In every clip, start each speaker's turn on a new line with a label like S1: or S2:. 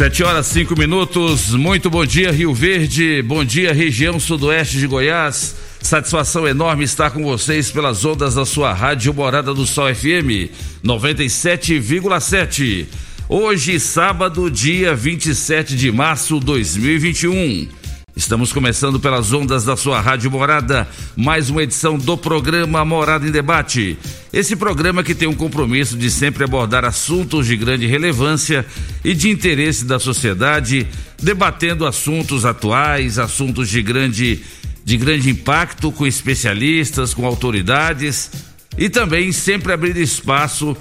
S1: Sete horas cinco minutos. Muito bom dia, Rio Verde. Bom dia, região sudoeste de Goiás. Satisfação enorme estar com vocês pelas ondas da sua rádio Morada do Sol FM 97,7. Hoje, sábado, dia 27 de março de 2021. Estamos começando pelas ondas da sua rádio Morada, mais uma edição do programa Morada em Debate. Esse programa que tem um compromisso de sempre abordar assuntos de grande relevância e de interesse da sociedade, debatendo assuntos atuais, assuntos de grande de grande impacto com especialistas, com autoridades e também sempre abrindo espaço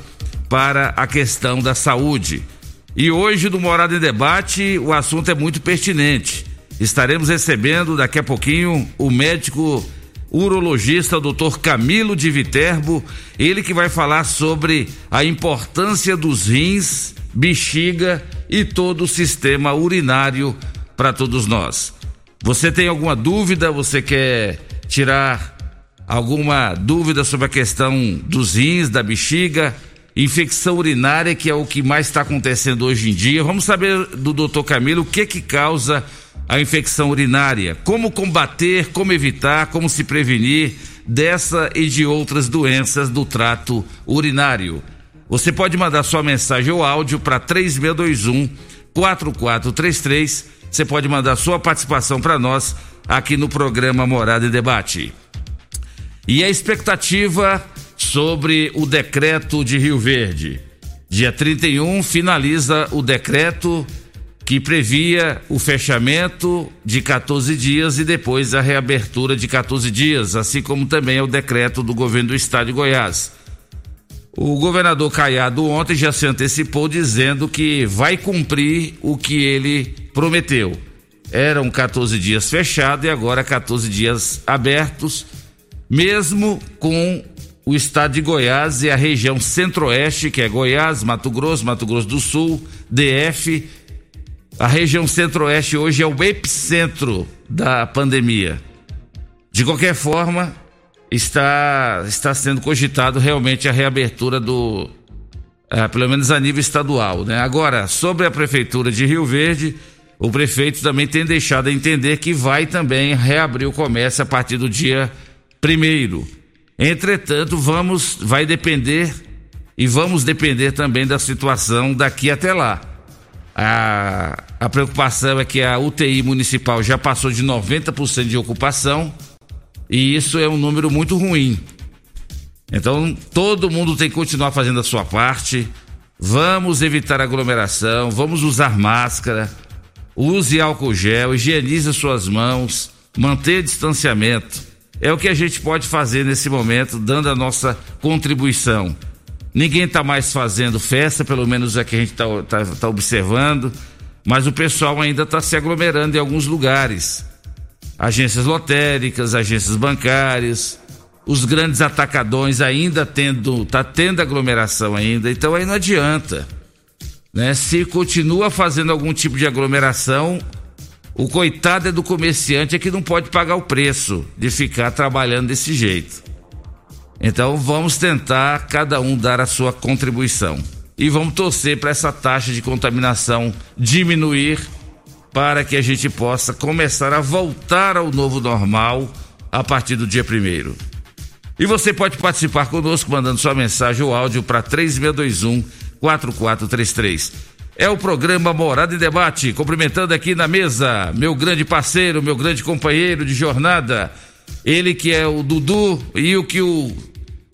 S1: para a questão da saúde. E hoje no Morada em Debate o assunto é muito pertinente. Estaremos recebendo daqui a pouquinho o médico urologista Dr. Camilo de Viterbo, ele que vai falar sobre a importância dos rins, bexiga e todo o sistema urinário para todos nós. Você tem alguma dúvida? Você quer tirar alguma dúvida sobre a questão dos rins, da bexiga, infecção urinária, que é o que mais está acontecendo hoje em dia? Vamos saber do Dr. Camilo o que que causa a infecção urinária, como combater, como evitar, como se prevenir dessa e de outras doenças do trato urinário. Você pode mandar sua mensagem ou áudio para 3621 4433. Você pode mandar sua participação para nós aqui no programa Morada e Debate. E a expectativa sobre o decreto de Rio Verde. Dia 31 finaliza o decreto que previa o fechamento de 14 dias e depois a reabertura de 14 dias, assim como também é o decreto do governo do estado de Goiás. O governador Caiado ontem já se antecipou dizendo que vai cumprir o que ele prometeu. Eram 14 dias fechados e agora 14 dias abertos, mesmo com o estado de Goiás e a região centro-oeste, que é Goiás, Mato Grosso, Mato Grosso do Sul, DF. A região centro-oeste hoje é o epicentro da pandemia. De qualquer forma, está, está sendo cogitado realmente a reabertura do. É, pelo menos a nível estadual. Né? Agora, sobre a Prefeitura de Rio Verde, o prefeito também tem deixado a entender que vai também reabrir o comércio a partir do dia primeiro. Entretanto, vamos, vai depender e vamos depender também da situação daqui até lá. A, a preocupação é que a UTI municipal já passou de 90% de ocupação e isso é um número muito ruim. Então, todo mundo tem que continuar fazendo a sua parte. Vamos evitar aglomeração, vamos usar máscara, use álcool gel, higienize suas mãos, manter distanciamento. É o que a gente pode fazer nesse momento, dando a nossa contribuição. Ninguém está mais fazendo festa, pelo menos é que a gente está tá, tá observando, mas o pessoal ainda está se aglomerando em alguns lugares agências lotéricas, agências bancárias, os grandes atacadões ainda tendo, tá tendo aglomeração ainda, então aí não adianta, né? Se continua fazendo algum tipo de aglomeração, o coitado é do comerciante é que não pode pagar o preço de ficar trabalhando desse jeito. Então vamos tentar cada um dar a sua contribuição. e vamos torcer para essa taxa de contaminação diminuir para que a gente possa começar a voltar ao novo normal a partir do dia primeiro. E você pode participar conosco mandando sua mensagem ou áudio para 3621 4433. É o programa Morada em Debate, cumprimentando aqui na mesa meu grande parceiro, meu grande companheiro de jornada, ele que é o Dudu e o que o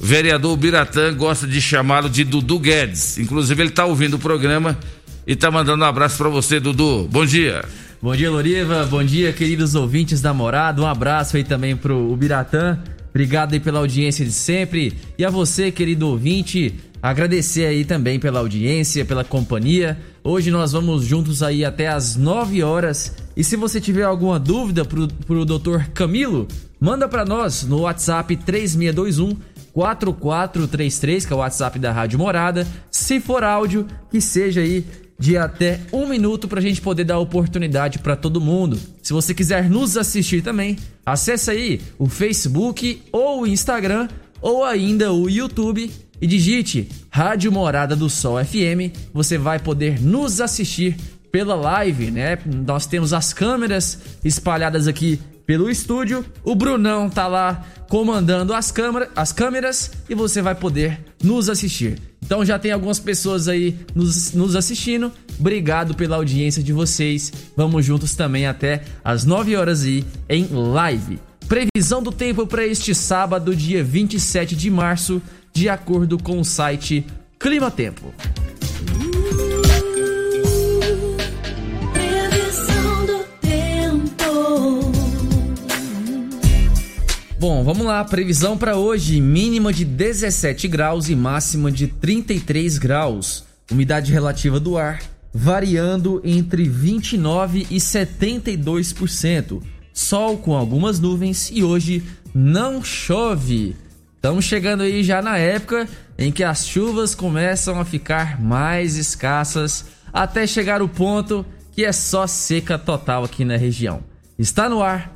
S1: vereador Biratã gosta de chamá-lo de Dudu Guedes. Inclusive ele está ouvindo o programa e está mandando um abraço para você, Dudu. Bom dia.
S2: Bom dia, Loriva. Bom dia, queridos ouvintes da Morada. Um abraço aí também pro Ubiratã. Obrigado aí pela audiência de sempre. E a você, querido ouvinte, agradecer aí também pela audiência, pela companhia. Hoje nós vamos juntos aí até as 9 horas. E se você tiver alguma dúvida pro, pro Dr. Camilo, manda para nós no WhatsApp 3621 4433, que é o WhatsApp da Rádio Morada. Se for áudio, que seja aí de até um minuto para a gente poder dar oportunidade para todo mundo. Se você quiser nos assistir também, acesse aí o Facebook ou o Instagram ou ainda o YouTube e digite Rádio Morada do Sol FM. Você vai poder nos assistir pela live, né? Nós temos as câmeras espalhadas aqui pelo estúdio. O Brunão tá lá comandando as, câmera, as câmeras e você vai poder nos assistir. Então já tem algumas pessoas aí nos, nos assistindo. Obrigado pela audiência de vocês. Vamos juntos também até as 9 horas aí em live. Previsão do tempo para este sábado, dia 27 de março, de acordo com o site Clima Tempo. Bom, vamos lá. Previsão para hoje: mínima de 17 graus e máxima de 33 graus. Umidade relativa do ar variando entre 29 e 72%. Sol com algumas nuvens e hoje não chove. Estamos chegando aí já na época em que as chuvas começam a ficar mais escassas até chegar o ponto que é só seca total aqui na região. Está no ar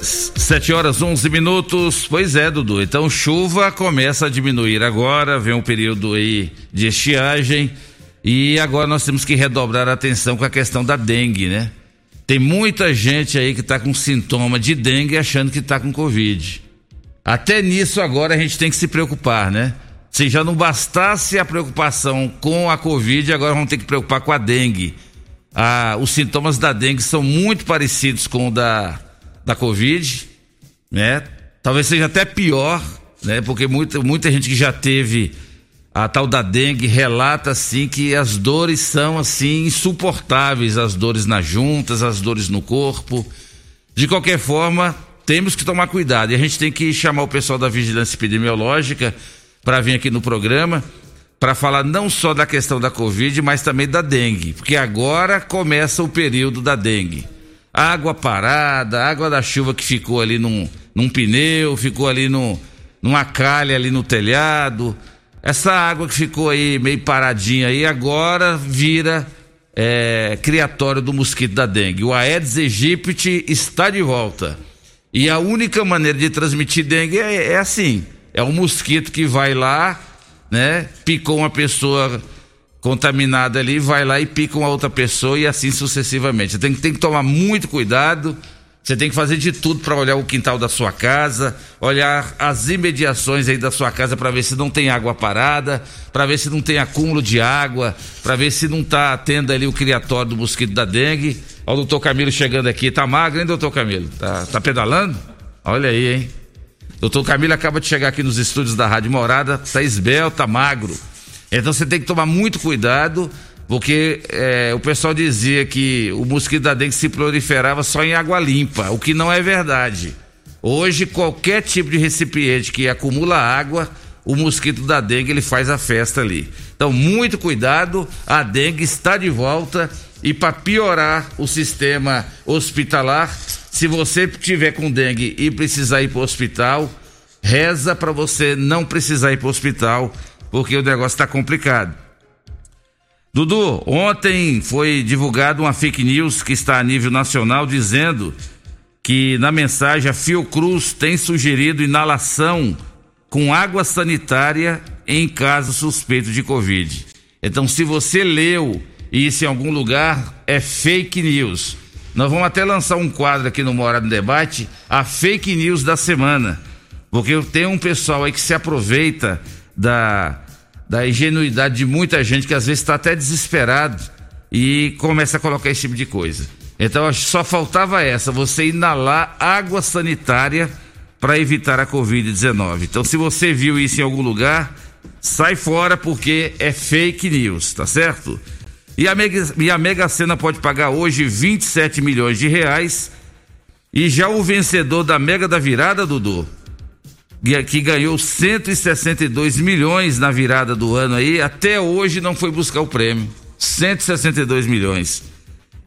S1: 7 horas 11 minutos. Pois é, Dudu. Então chuva começa a diminuir agora, vem um período aí de estiagem e agora nós temos que redobrar a atenção com a questão da dengue, né? Tem muita gente aí que está com sintoma de dengue achando que está com covid. Até nisso agora a gente tem que se preocupar, né? Se já não bastasse a preocupação com a covid, agora vamos ter que preocupar com a dengue. Ah, os sintomas da dengue são muito parecidos com o da, da covid, né? Talvez seja até pior, né? Porque muita, muita gente que já teve a tal da dengue relata assim que as dores são assim insuportáveis, as dores nas juntas, as dores no corpo. De qualquer forma, temos que tomar cuidado e a gente tem que chamar o pessoal da vigilância epidemiológica para vir aqui no programa para falar não só da questão da Covid, mas também da dengue, porque agora começa o período da dengue. Água parada, água da chuva que ficou ali num, num pneu, ficou ali num, numa calha ali no telhado, essa água que ficou aí meio paradinha aí agora vira é, criatório do mosquito da dengue. O Aedes aegypti está de volta. E a única maneira de transmitir dengue é, é assim: é um mosquito que vai lá, né? Picou uma pessoa contaminada ali, vai lá e pica uma outra pessoa e assim sucessivamente. Tem, tem que tomar muito cuidado. Você tem que fazer de tudo para olhar o quintal da sua casa, olhar as imediações aí da sua casa para ver se não tem água parada, para ver se não tem acúmulo de água, para ver se não está tendo ali o criatório do mosquito da dengue. Olha o doutor Camilo chegando aqui. Tá magro, hein, doutor Camilo? Tá, tá pedalando? Olha aí, hein? Doutor Camilo acaba de chegar aqui nos estúdios da Rádio Morada, tá esbelto, tá magro. Então você tem que tomar muito cuidado porque é, o pessoal dizia que o mosquito da dengue se proliferava só em água limpa, o que não é verdade. Hoje, qualquer tipo de recipiente que acumula água, o mosquito da dengue ele faz a festa ali. Então, muito cuidado, a dengue está de volta E para piorar o sistema hospitalar, se você tiver com dengue e precisar ir para o hospital, reza para você não precisar ir para o hospital, porque o negócio está complicado. Dudu, ontem foi divulgado uma fake news que está a nível nacional dizendo que na mensagem a Fiocruz tem sugerido inalação com água sanitária em caso suspeito de Covid. Então, se você leu isso em algum lugar, é fake news. Nós vamos até lançar um quadro aqui no Morado Debate, a fake news da semana. Porque tem um pessoal aí que se aproveita da, da ingenuidade de muita gente que às vezes está até desesperado e começa a colocar esse tipo de coisa. Então só faltava essa, você inalar água sanitária para evitar a Covid-19. Então se você viu isso em algum lugar, sai fora porque é fake news, tá certo? E a Mega, e a Mega Sena pode pagar hoje 27 milhões de reais. E já o vencedor da Mega da Virada, Dudu, que ganhou 162 milhões na virada do ano aí, até hoje não foi buscar o prêmio. 162 milhões.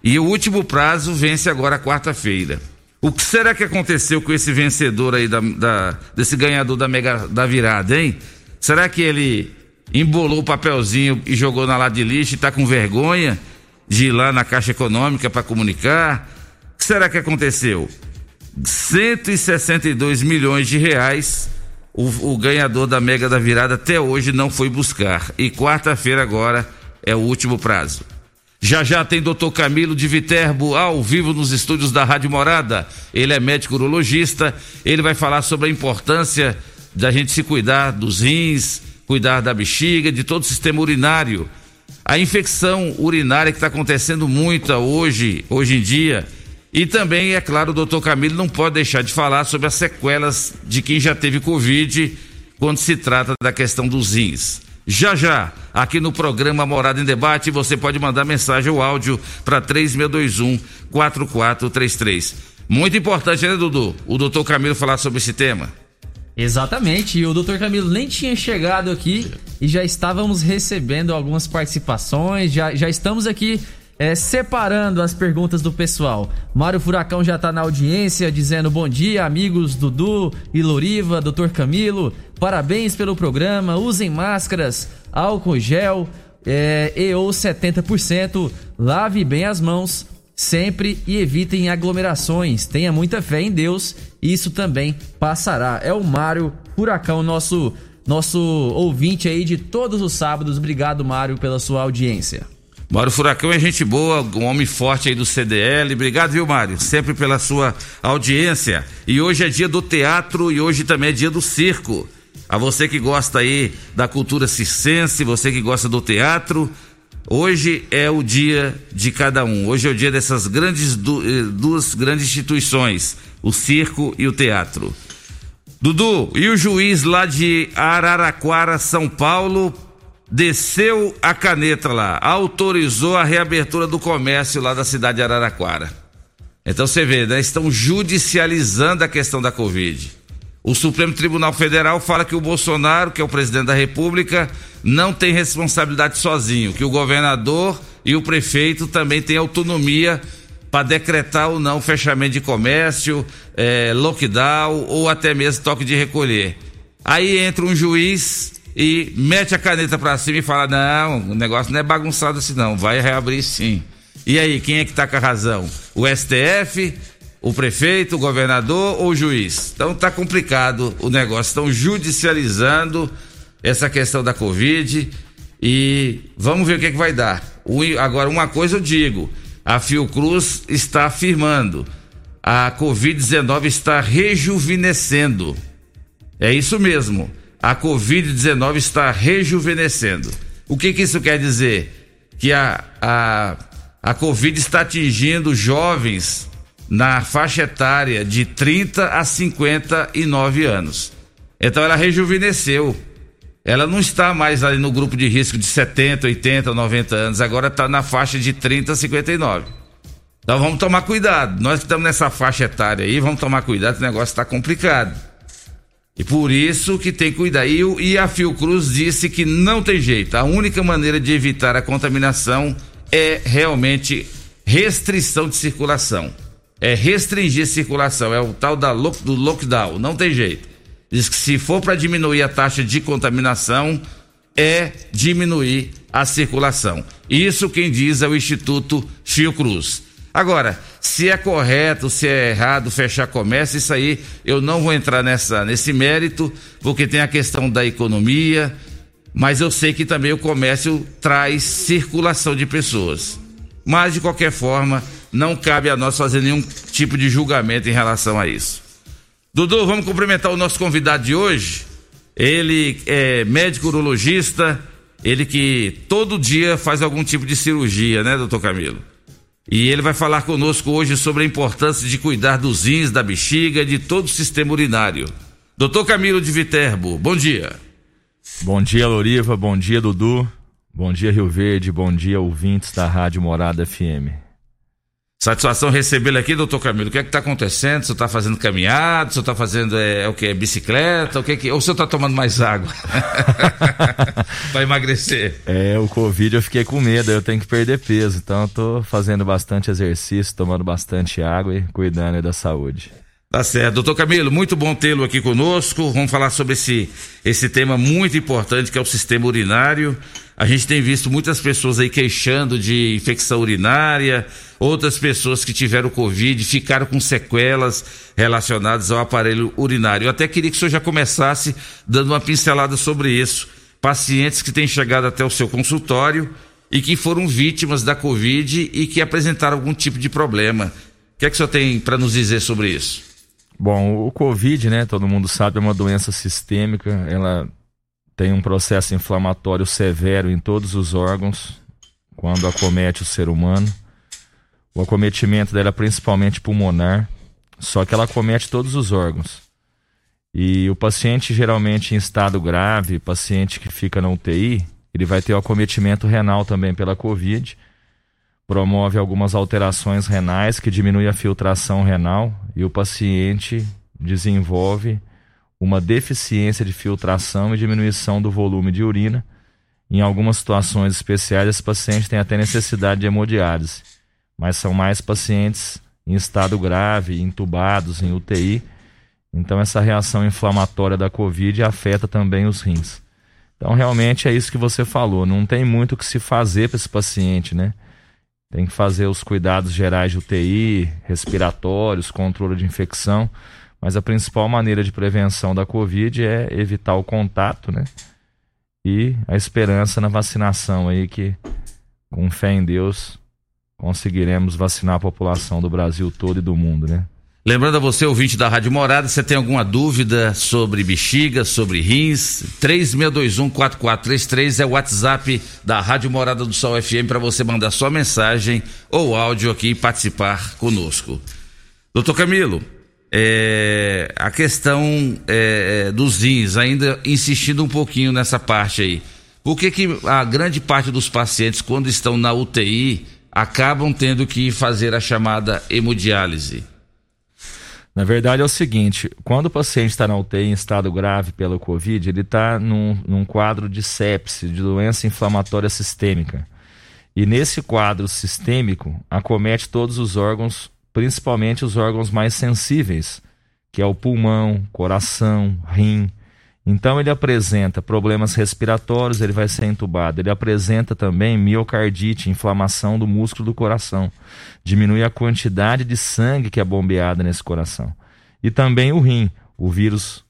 S1: E o último prazo vence agora quarta-feira. O que será que aconteceu com esse vencedor aí da, da, desse ganhador da mega da virada, hein? Será que ele embolou o papelzinho e jogou na lá de lixo e tá com vergonha de ir lá na Caixa Econômica para comunicar? O que será que aconteceu? 162 milhões de reais o, o, ganhador da Mega da Virada até hoje não foi buscar. E quarta-feira agora é o último prazo. Já já tem doutor Camilo de Viterbo ao vivo nos estúdios da Rádio Morada. Ele é médico urologista, ele vai falar sobre a importância da gente se cuidar dos rins, cuidar da bexiga, de todo o sistema urinário. A infecção urinária que está acontecendo muita hoje, hoje em dia, e também, é claro, o doutor Camilo não pode deixar de falar sobre as sequelas de quem já teve Covid quando se trata da questão dos rins. Já já, aqui no programa Morada em Debate, você pode mandar mensagem ou áudio para 3621 4433. Muito importante, né, Dudu? O doutor Camilo falar sobre esse tema.
S2: Exatamente, e o doutor Camilo nem tinha chegado aqui e já estávamos recebendo algumas participações, já, já estamos aqui é, separando as perguntas do pessoal. Mário Furacão já tá na audiência dizendo bom dia, amigos Dudu e Loriva, Dr. Camilo. Parabéns pelo programa. Usem máscaras, álcool gel é, e ou 70%. Lave bem as mãos sempre e evitem aglomerações. Tenha muita fé em Deus, isso também passará. É o Mário Furacão, nosso nosso ouvinte aí de todos os sábados. Obrigado, Mário, pela sua audiência.
S1: Mário Furacão é gente boa, um homem forte aí do CDL. Obrigado, viu, Mário? Sempre pela sua audiência. E hoje é dia do teatro e hoje também é dia do circo. A você que gosta aí da cultura circense, você que gosta do teatro, hoje é o dia de cada um. Hoje é o dia dessas grandes eh, duas grandes instituições, o circo e o teatro. Dudu, e o juiz lá de Araraquara, São Paulo, desceu a caneta lá, autorizou a reabertura do comércio lá da cidade de Araraquara. Então você vê, né? Estão judicializando a questão da Covid. O Supremo Tribunal Federal fala que o Bolsonaro, que é o presidente da República, não tem responsabilidade sozinho, que o governador e o prefeito também têm autonomia para decretar ou não fechamento de comércio, eh, lockdown ou até mesmo toque de recolher. Aí entra um juiz e mete a caneta para cima e fala: não, o negócio não é bagunçado assim, não, vai reabrir sim. E aí, quem é que tá com a razão? O STF, o prefeito, o governador ou o juiz? Então tá complicado o negócio, estão judicializando essa questão da Covid e vamos ver o que, é que vai dar. Agora, uma coisa eu digo: a Fiocruz está afirmando, a Covid-19 está rejuvenescendo. É isso mesmo a Covid-19 está rejuvenescendo. O que, que isso quer dizer? Que a, a, a Covid está atingindo jovens na faixa etária de 30 a 59 anos. Então ela rejuvenesceu. Ela não está mais ali no grupo de risco de 70, 80, 90 anos, agora está na faixa de 30 a 59. Então vamos tomar cuidado. Nós que estamos nessa faixa etária aí, vamos tomar cuidado, o negócio está complicado. E por isso que tem que cuidar. E, e a Fiocruz disse que não tem jeito. A única maneira de evitar a contaminação é realmente restrição de circulação. É restringir circulação, é o tal da, do lockdown, não tem jeito. Diz que se for para diminuir a taxa de contaminação, é diminuir a circulação. Isso quem diz é o Instituto Fiocruz. Agora, se é correto, se é errado fechar comércio, isso aí eu não vou entrar nessa, nesse mérito, porque tem a questão da economia, mas eu sei que também o comércio traz circulação de pessoas. Mas, de qualquer forma, não cabe a nós fazer nenhum tipo de julgamento em relação a isso. Dudu, vamos cumprimentar o nosso convidado de hoje. Ele é médico urologista, ele que todo dia faz algum tipo de cirurgia, né, doutor Camilo? E ele vai falar conosco hoje sobre a importância de cuidar dos rins, da bexiga e de todo o sistema urinário. Doutor Camilo de Viterbo, bom dia.
S3: Bom dia, Loriva, bom dia, Dudu. Bom dia, Rio Verde, bom dia, ouvintes da Rádio Morada FM.
S1: Satisfação recebê-lo aqui, doutor Camilo. O que é que está acontecendo? O senhor está fazendo caminhada? O senhor está fazendo é, é, o que? Bicicleta? O que é que... Ou o senhor está tomando mais água? Para emagrecer.
S3: É, o Covid eu fiquei com medo, eu tenho que perder peso. Então eu tô fazendo bastante exercício, tomando bastante água e cuidando da saúde.
S1: Tá certo. Doutor Camilo, muito bom tê-lo aqui conosco. Vamos falar sobre esse, esse tema muito importante que é o sistema urinário. A gente tem visto muitas pessoas aí queixando de infecção urinária, outras pessoas que tiveram Covid ficaram com sequelas relacionadas ao aparelho urinário. Eu até queria que o senhor já começasse dando uma pincelada sobre isso. Pacientes que têm chegado até o seu consultório e que foram vítimas da Covid e que apresentaram algum tipo de problema. O que é que o senhor tem para nos dizer sobre isso?
S3: Bom, o Covid, né, todo mundo sabe, é uma doença sistêmica, ela tem um processo inflamatório severo em todos os órgãos quando acomete o ser humano. O acometimento dela é principalmente pulmonar, só que ela acomete todos os órgãos. E o paciente geralmente em estado grave, paciente que fica na UTI, ele vai ter o acometimento renal também pela Covid promove algumas alterações renais que diminui a filtração renal e o paciente desenvolve uma deficiência de filtração e diminuição do volume de urina. Em algumas situações especiais, esse paciente tem até necessidade de hemodiálise, mas são mais pacientes em estado grave, entubados, em UTI. Então, essa reação inflamatória da Covid afeta também os rins. Então, realmente é isso que você falou. Não tem muito o que se fazer para esse paciente, né? Tem que fazer os cuidados gerais de UTI, respiratórios, controle de infecção. Mas a principal maneira de prevenção da Covid é evitar o contato, né? E a esperança na vacinação aí, que com fé em Deus conseguiremos vacinar a população do Brasil todo e do mundo, né?
S1: Lembrando a você, ouvinte da Rádio Morada, você tem alguma dúvida sobre bexiga, sobre rins? 3621-4433 é o WhatsApp da Rádio Morada do Sol FM para você mandar sua mensagem ou áudio aqui e participar conosco. Doutor Camilo, é, a questão é, dos rins, ainda insistindo um pouquinho nessa parte aí. Por que, que a grande parte dos pacientes, quando estão na UTI, acabam tendo que fazer a chamada hemodiálise?
S3: Na verdade é o seguinte, quando o paciente está na UTI em estado grave pelo Covid, ele está num, num quadro de sepse, de doença inflamatória sistêmica. E nesse quadro sistêmico, acomete todos os órgãos, principalmente os órgãos mais sensíveis, que é o pulmão, coração, rim, então ele apresenta problemas respiratórios, ele vai ser entubado. Ele apresenta também miocardite, inflamação do músculo do coração. Diminui a quantidade de sangue que é bombeada nesse coração. E também o rim, o vírus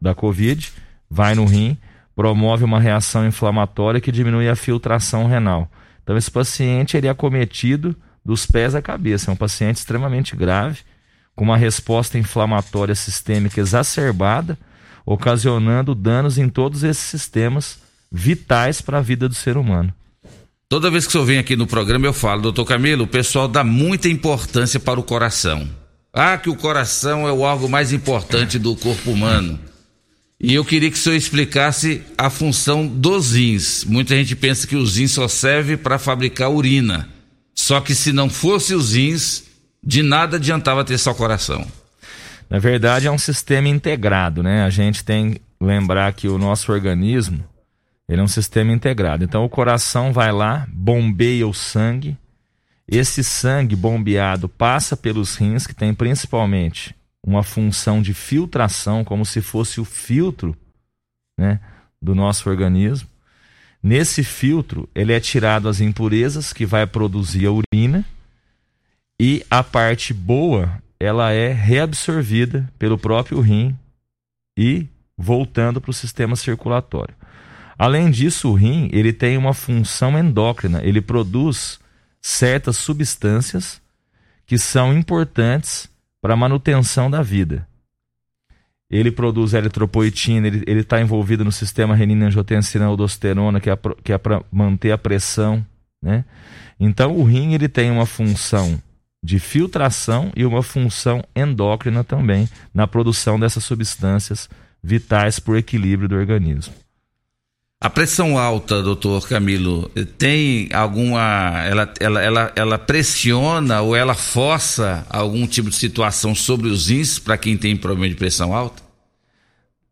S3: da COVID vai no rim, promove uma reação inflamatória que diminui a filtração renal. Então esse paciente ele é acometido dos pés à cabeça, é um paciente extremamente grave, com uma resposta inflamatória sistêmica exacerbada ocasionando danos em todos esses sistemas vitais para a vida do ser humano.
S1: Toda vez que o vem aqui no programa, eu falo, doutor Camilo, o pessoal dá muita importância para o coração. Ah, que o coração é o órgão mais importante do corpo humano. E eu queria que o senhor explicasse a função dos rins. Muita gente pensa que os rins só servem para fabricar urina. Só que se não fosse os rins, de nada adiantava ter só coração.
S3: Na verdade, é um sistema integrado, né? A gente tem que lembrar que o nosso organismo Ele é um sistema integrado. Então o coração vai lá, bombeia o sangue. Esse sangue bombeado passa pelos rins, que tem principalmente uma função de filtração, como se fosse o filtro né, do nosso organismo. Nesse filtro, ele é tirado as impurezas que vai produzir a urina e a parte boa, ela é reabsorvida pelo próprio rim e voltando para o sistema circulatório. Além disso, o rim ele tem uma função endócrina, ele produz certas substâncias que são importantes para a manutenção da vida. Ele produz eritropoetina, ele está envolvido no sistema renina-angiotensina-aldosterona, que é, que é para manter a pressão. Né? Então, o rim ele tem uma função de filtração e uma função endócrina também na produção dessas substâncias vitais para o equilíbrio do organismo.
S1: A pressão alta, doutor Camilo, tem alguma. Ela, ela, ela, ela pressiona ou ela força algum tipo de situação sobre os rins para quem tem problema de pressão alta?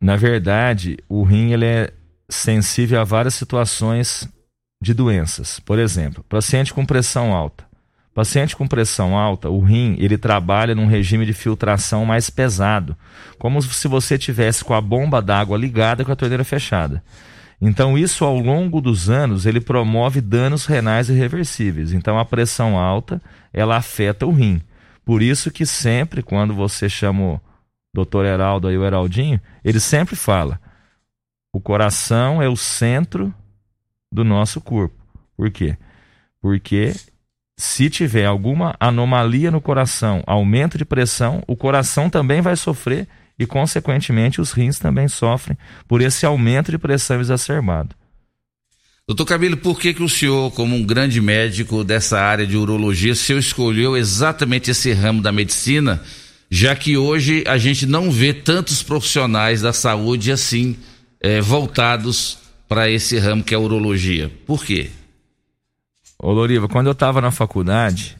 S3: Na verdade, o rim ele é sensível a várias situações de doenças. Por exemplo, paciente com pressão alta. Paciente com pressão alta, o rim ele trabalha num regime de filtração mais pesado, como se você tivesse com a bomba d'água ligada com a torneira fechada. Então, isso ao longo dos anos, ele promove danos renais irreversíveis. Então, a pressão alta, ela afeta o rim. Por isso que sempre, quando você chama o doutor Heraldo aí, o Heraldinho, ele sempre fala, o coração é o centro do nosso corpo. Por quê? Porque se tiver alguma anomalia no coração, aumento de pressão, o coração também vai sofrer e, consequentemente, os rins também sofrem por esse aumento de pressão exacerbado.
S1: Doutor Camilo, por que, que o senhor, como um grande médico dessa área de urologia, o senhor escolheu exatamente esse ramo da medicina, já que hoje a gente não vê tantos profissionais da saúde assim é, voltados para esse ramo que é a urologia? Por quê?
S3: Ô Loriva, quando eu estava na faculdade,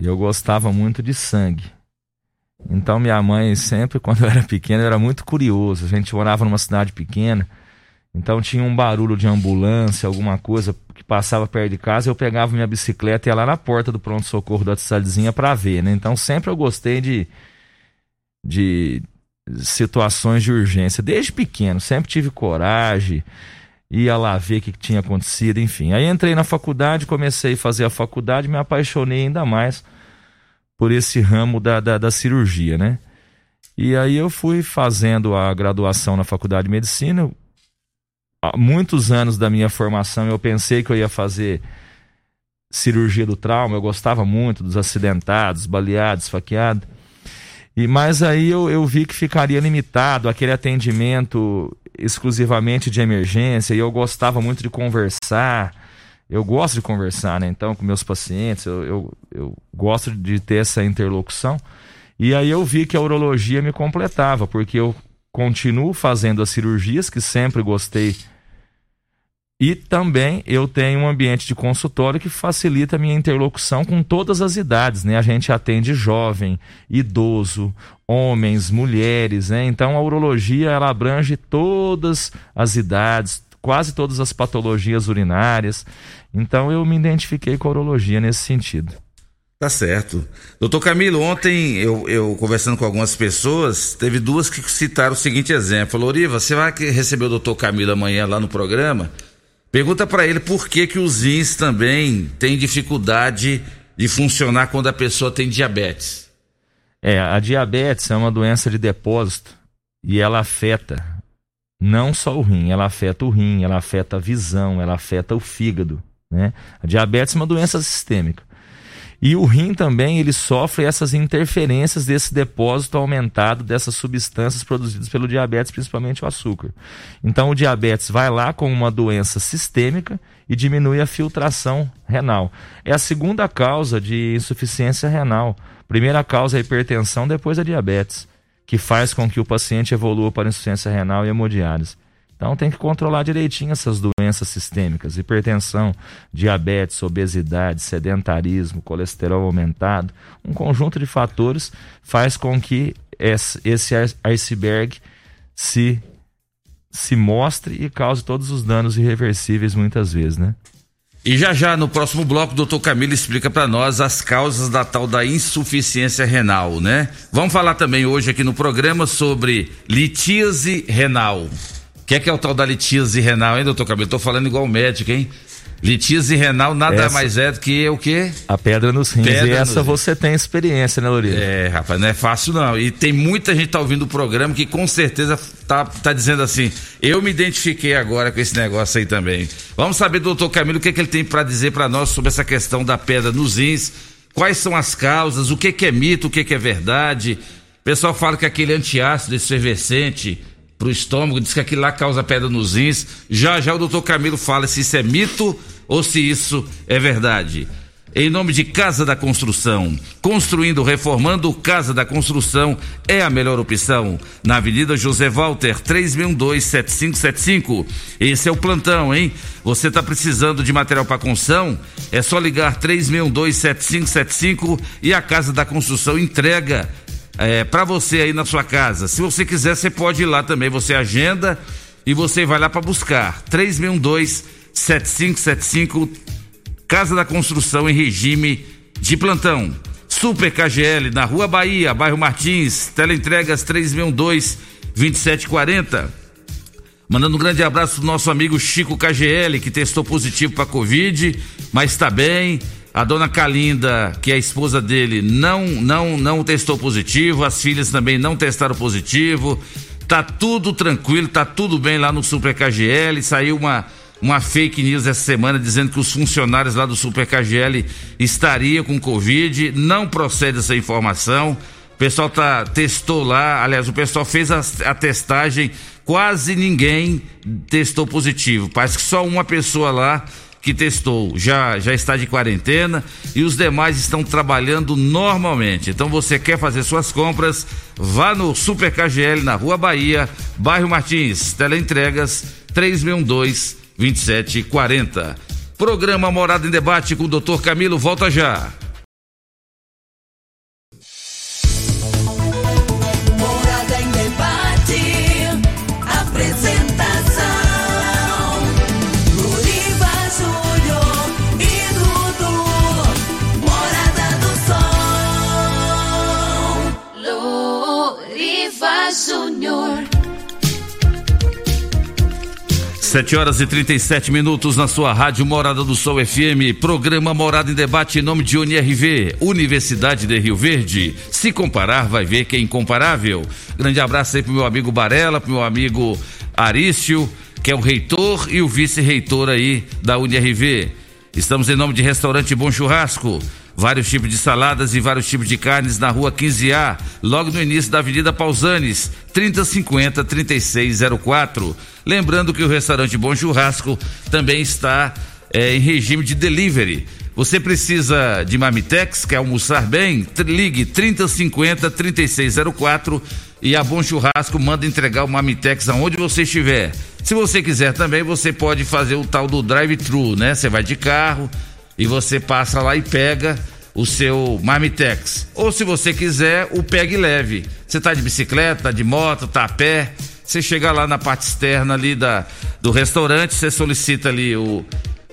S3: eu gostava muito de sangue. Então minha mãe sempre, quando eu era pequeno, eu era muito curioso. A gente morava numa cidade pequena, então tinha um barulho de ambulância, alguma coisa que passava perto de casa. Eu pegava minha bicicleta e ia lá na porta do pronto-socorro da cidadezinha para ver, né? Então sempre eu gostei de, de situações de urgência, desde pequeno. Sempre tive coragem, ia lá ver o que tinha acontecido, enfim. Aí entrei na faculdade, comecei a fazer a faculdade, me apaixonei ainda mais por esse ramo da, da, da cirurgia, né? E aí eu fui fazendo a graduação na faculdade de medicina. Há muitos anos da minha formação eu pensei que eu ia fazer cirurgia do trauma, eu gostava muito dos acidentados, baleados, esfaqueados. E mas aí eu, eu vi que ficaria limitado aquele atendimento exclusivamente de emergência e eu gostava muito de conversar eu gosto de conversar, né? Então, com meus pacientes, eu, eu, eu, gosto de ter essa interlocução. E aí eu vi que a urologia me completava, porque eu continuo fazendo as cirurgias que sempre gostei. E também eu tenho um ambiente de consultório que facilita a minha interlocução com todas as idades, né? A gente atende jovem, idoso, homens, mulheres, né? Então a urologia ela abrange todas as idades, quase todas as patologias urinárias. Então eu me identifiquei com a urologia nesse sentido.
S1: Tá certo. Doutor Camilo, ontem eu, eu conversando com algumas pessoas, teve duas que citaram o seguinte exemplo. Falou, Oriva, você vai receber o doutor Camilo amanhã lá no programa? Pergunta para ele por que, que os rins também têm dificuldade de funcionar quando a pessoa tem diabetes.
S3: É, a diabetes é uma doença de depósito e ela afeta não só o rim, ela afeta o rim, ela afeta a visão, ela afeta o fígado. Né? A diabetes é uma doença sistêmica. E o rim também ele sofre essas interferências desse depósito aumentado dessas substâncias produzidas pelo diabetes, principalmente o açúcar. Então o diabetes vai lá com uma doença sistêmica e diminui a filtração renal. É a segunda causa de insuficiência renal. Primeira causa é a hipertensão, depois a diabetes que faz com que o paciente evolua para insuficiência renal e hemodiálise. Então tem que controlar direitinho essas doenças sistêmicas, hipertensão, diabetes, obesidade, sedentarismo, colesterol aumentado. Um conjunto de fatores faz com que esse iceberg se se mostre e cause todos os danos irreversíveis muitas vezes, né?
S1: E já já no próximo bloco, o doutor Camilo explica para nós as causas da tal da insuficiência renal, né? Vamos falar também hoje aqui no programa sobre litíase renal. O que é, que é o tal da litíase renal, hein, doutor Camilo? Tô falando igual médico, hein? Litíase renal nada
S3: Essa-
S1: mais é do que o quê?
S3: A pedra nos rins.
S1: Pedra
S3: e essa
S1: nos-
S3: você tem experiência, né, Lorena?
S1: É, rapaz, não é fácil não. E tem muita gente tá ouvindo o programa que com certeza tá, tá dizendo assim: eu me identifiquei agora com esse negócio aí também. Vamos saber do doutor Camilo o que, é que ele tem para dizer para nós sobre essa questão da pedra nos rins. Quais são as causas, o que, que é mito, o que, que é verdade. O pessoal fala que aquele antiácido efervescente pro estômago, diz que aquilo lá causa pedra nos rins. Já já o doutor Camilo fala se isso é mito ou se isso é verdade. Em nome de Casa da Construção, construindo, reformando, Casa da Construção é a melhor opção. Na Avenida José Walter, 3612-7575. Esse é o plantão, hein? Você está precisando de material para construção? É só ligar 3612-7575 e a Casa da Construção entrega é, para você aí na sua casa. Se você quiser, você pode ir lá também. Você agenda e você vai lá para buscar. 3612-7575. Casa da Construção em regime de plantão. Super KGL na Rua Bahia, bairro Martins. Teleentregas 3612-2740. Mandando um grande abraço pro nosso amigo Chico KGL, que testou positivo para Covid, mas está bem. A dona Calinda, que é a esposa dele, não, não, não testou positivo. As filhas também não testaram positivo. Tá tudo tranquilo, tá tudo bem lá no Super KGL. Saiu uma, uma fake news essa semana dizendo que os funcionários lá do Super KGL estariam com Covid. Não procede essa informação. O pessoal tá, testou lá, aliás, o pessoal fez a, a testagem, quase ninguém testou positivo. Parece que só uma pessoa lá que testou já, já está de quarentena e os demais estão trabalhando normalmente. Então você quer fazer suas compras, vá no Super KGL na Rua Bahia, bairro Martins, teleentregas 3612 2740. Programa Morada em Debate com o Dr. Camilo volta já. 7 horas e 37 minutos na sua rádio Morada do Sol FM, programa Morada em Debate em nome de UniRV, Universidade de Rio Verde. Se comparar, vai ver que é incomparável. Grande abraço aí pro meu amigo Barela, pro meu amigo Arício, que é o reitor e o vice-reitor aí da UniRV. Estamos em nome de Restaurante Bom Churrasco. Vários tipos de saladas e vários tipos de carnes na rua 15A, logo no início da Avenida Pausanes, 3050 3604. Lembrando que o restaurante Bom Churrasco também está eh, em regime de delivery. Você precisa de Mamitex, quer almoçar bem? Ligue 3050 3604 e a Bom Churrasco manda entregar o Mamitex aonde você estiver. Se você quiser também, você pode fazer o tal do drive-thru, né? Você vai de carro e você passa lá e pega o seu Marmitex. Ou se você quiser, o pegue leve. Você tá de bicicleta, de moto, tá a pé, você chega lá na parte externa ali da, do restaurante, você solicita ali o,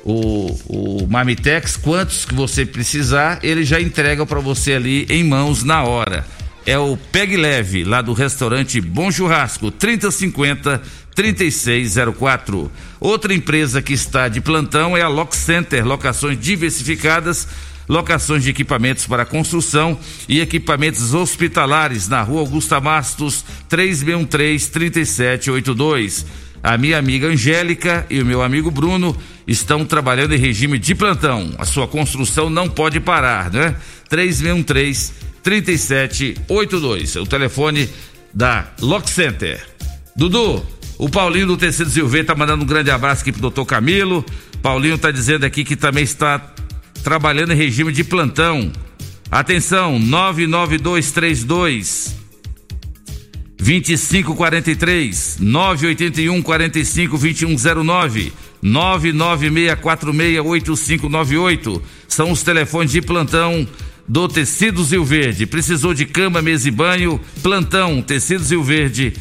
S1: o, o Marmitex, quantos que você precisar, ele já entrega para você ali em mãos na hora. É o Pegue Leve, lá do restaurante Bom Churrasco, 3050 3604. Outra empresa que está de plantão é a Lock Center, locações diversificadas, locações de equipamentos para construção e equipamentos hospitalares na Rua Augusta Bastos, 3613 3782. A minha amiga Angélica e o meu amigo Bruno estão trabalhando em regime de plantão. A sua construção não pode parar, né? 3613 3782. É o telefone da Lock Center. Dudu, o Paulinho do Tecido Silveira tá mandando um grande abraço aqui pro doutor Camilo. Paulinho tá dizendo aqui que também está trabalhando em regime de plantão. Atenção, 99232 2543 981 45 2109 99646 8598 são os telefones de plantão do Tecidos Rio Verde. Precisou de cama, mesa e banho? Plantão Tecidos Rio Verde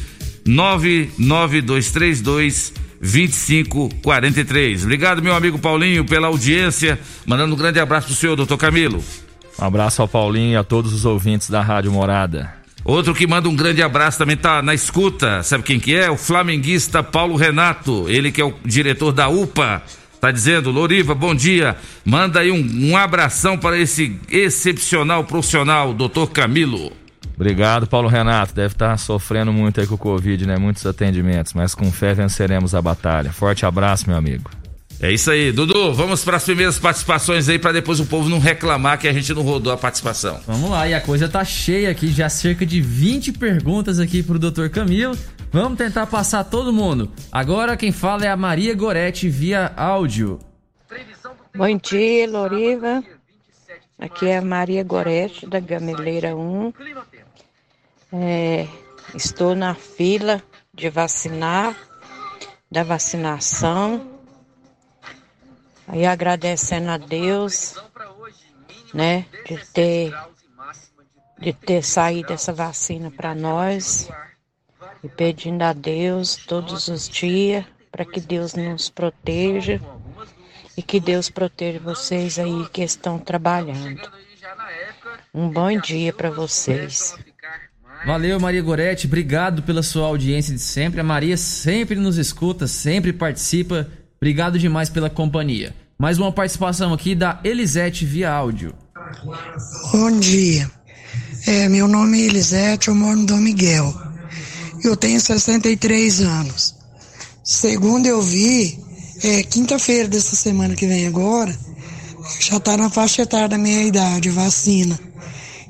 S1: 99232 2543. Obrigado, meu amigo Paulinho, pela audiência. Mandando um grande abraço pro senhor, doutor Camilo.
S3: Um abraço ao Paulinho e a todos os ouvintes da Rádio Morada.
S1: Outro que manda um grande abraço também tá na escuta. Sabe quem que é? O flamenguista Paulo Renato. Ele que é o diretor da UPA. Tá dizendo, Loriva, bom dia. Manda aí um, um abração para esse excepcional profissional, doutor Camilo.
S3: Obrigado, Paulo Renato. Deve estar sofrendo muito aí com o Covid, né? Muitos atendimentos, mas com fé venceremos a batalha. Forte abraço, meu amigo.
S1: É isso aí, Dudu. Vamos para as primeiras participações aí para depois o povo não reclamar que a gente não rodou a participação.
S2: Vamos lá, e a coisa tá cheia aqui, já cerca de 20 perguntas aqui pro Dr. Camilo. Vamos tentar passar todo mundo. Agora quem fala é a Maria Goretti via áudio.
S4: Bom dia, Loriva. Aqui é a Maria Gorete, da Gameleira 1. É, estou na fila de vacinar, da vacinação. Aí agradecendo a Deus, né, de ter, de ter saído essa vacina para nós. E pedindo a Deus todos os dias para que Deus nos proteja e que Deus proteja vocês aí que estão trabalhando. Um bom dia para vocês.
S2: Valeu, Maria Goretti. Obrigado pela sua audiência de sempre. A Maria sempre nos escuta, sempre participa. Obrigado demais pela companhia. Mais uma participação aqui da Elisete via áudio.
S5: Bom dia. É, meu nome é Elisete, eu moro no Dom Miguel. Eu tenho 63 anos. Segundo eu vi, é, quinta-feira dessa semana que vem agora, já está na faixa etária da minha idade, vacina.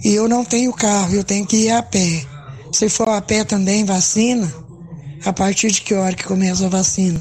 S5: E eu não tenho carro, eu tenho que ir a pé. Se for a pé também, vacina? A partir de que hora que começa a vacina?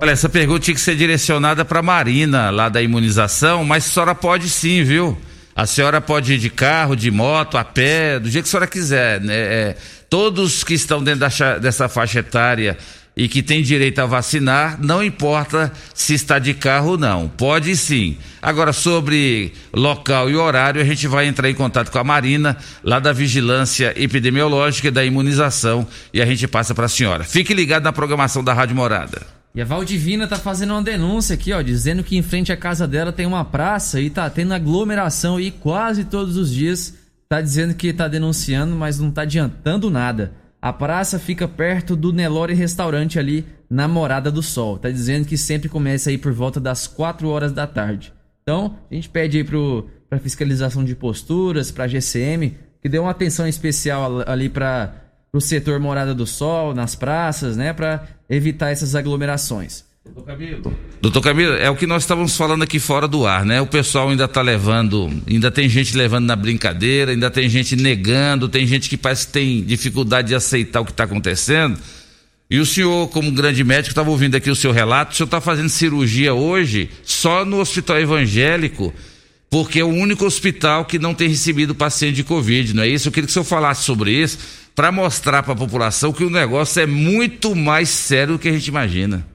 S1: Olha, essa pergunta tinha que ser direcionada para Marina, lá da imunização, mas a senhora pode sim, viu? A senhora pode ir de carro, de moto, a pé, do jeito que a senhora quiser. Né? É, todos que estão dentro da dessa faixa etária e que têm direito a vacinar, não importa se está de carro ou não. Pode sim. Agora, sobre local e horário, a gente vai entrar em contato com a Marina, lá da Vigilância Epidemiológica e da Imunização, e a gente passa para a senhora. Fique ligado na programação da Rádio Morada.
S2: E a Valdivina tá fazendo uma denúncia aqui, ó, dizendo que em frente à casa dela tem uma praça e tá tendo aglomeração aí quase todos os dias. Tá dizendo que tá denunciando, mas não tá adiantando nada. A praça fica perto do Nelore Restaurante ali na Morada do Sol. Tá dizendo que sempre começa aí por volta das 4 horas da tarde. Então, a gente pede aí pro, pra fiscalização de posturas, pra GCM, que dê uma atenção especial al- ali para o setor Morada do Sol, nas praças, né, Pra evitar essas aglomerações.
S1: Doutor Camilo, é o que nós estávamos falando aqui fora do ar, né? O pessoal ainda está levando, ainda tem gente levando na brincadeira, ainda tem gente negando, tem gente que parece que tem dificuldade de aceitar o que está acontecendo. E o senhor, como grande médico, estava ouvindo aqui o seu relato, o senhor está fazendo cirurgia hoje só no hospital evangélico, porque é o único hospital que não tem recebido paciente de Covid, não é isso? Eu queria que o senhor falasse sobre isso, para mostrar para a população que o negócio é muito mais sério do que a gente imagina.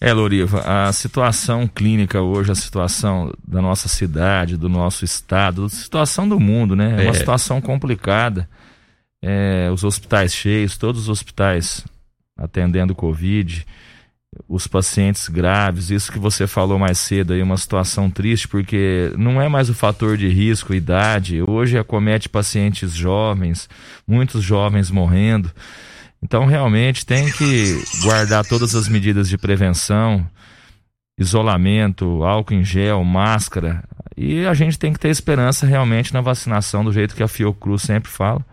S3: É, Loriva, a situação clínica hoje, a situação da nossa cidade, do nosso estado, a situação do mundo, né? É, uma
S1: É.
S3: situação complicada. É, os hospitais cheios, todos os hospitais atendendo Covid, os pacientes graves, isso que você falou mais cedo aí, uma situação triste, porque não é mais o fator de risco, idade, hoje acomete pacientes jovens, muitos jovens morrendo. Então, realmente, tem que guardar todas as medidas de prevenção, isolamento, álcool em gel, máscara. E a gente tem que ter esperança realmente na vacinação, do jeito que a Fiocruz sempre fala,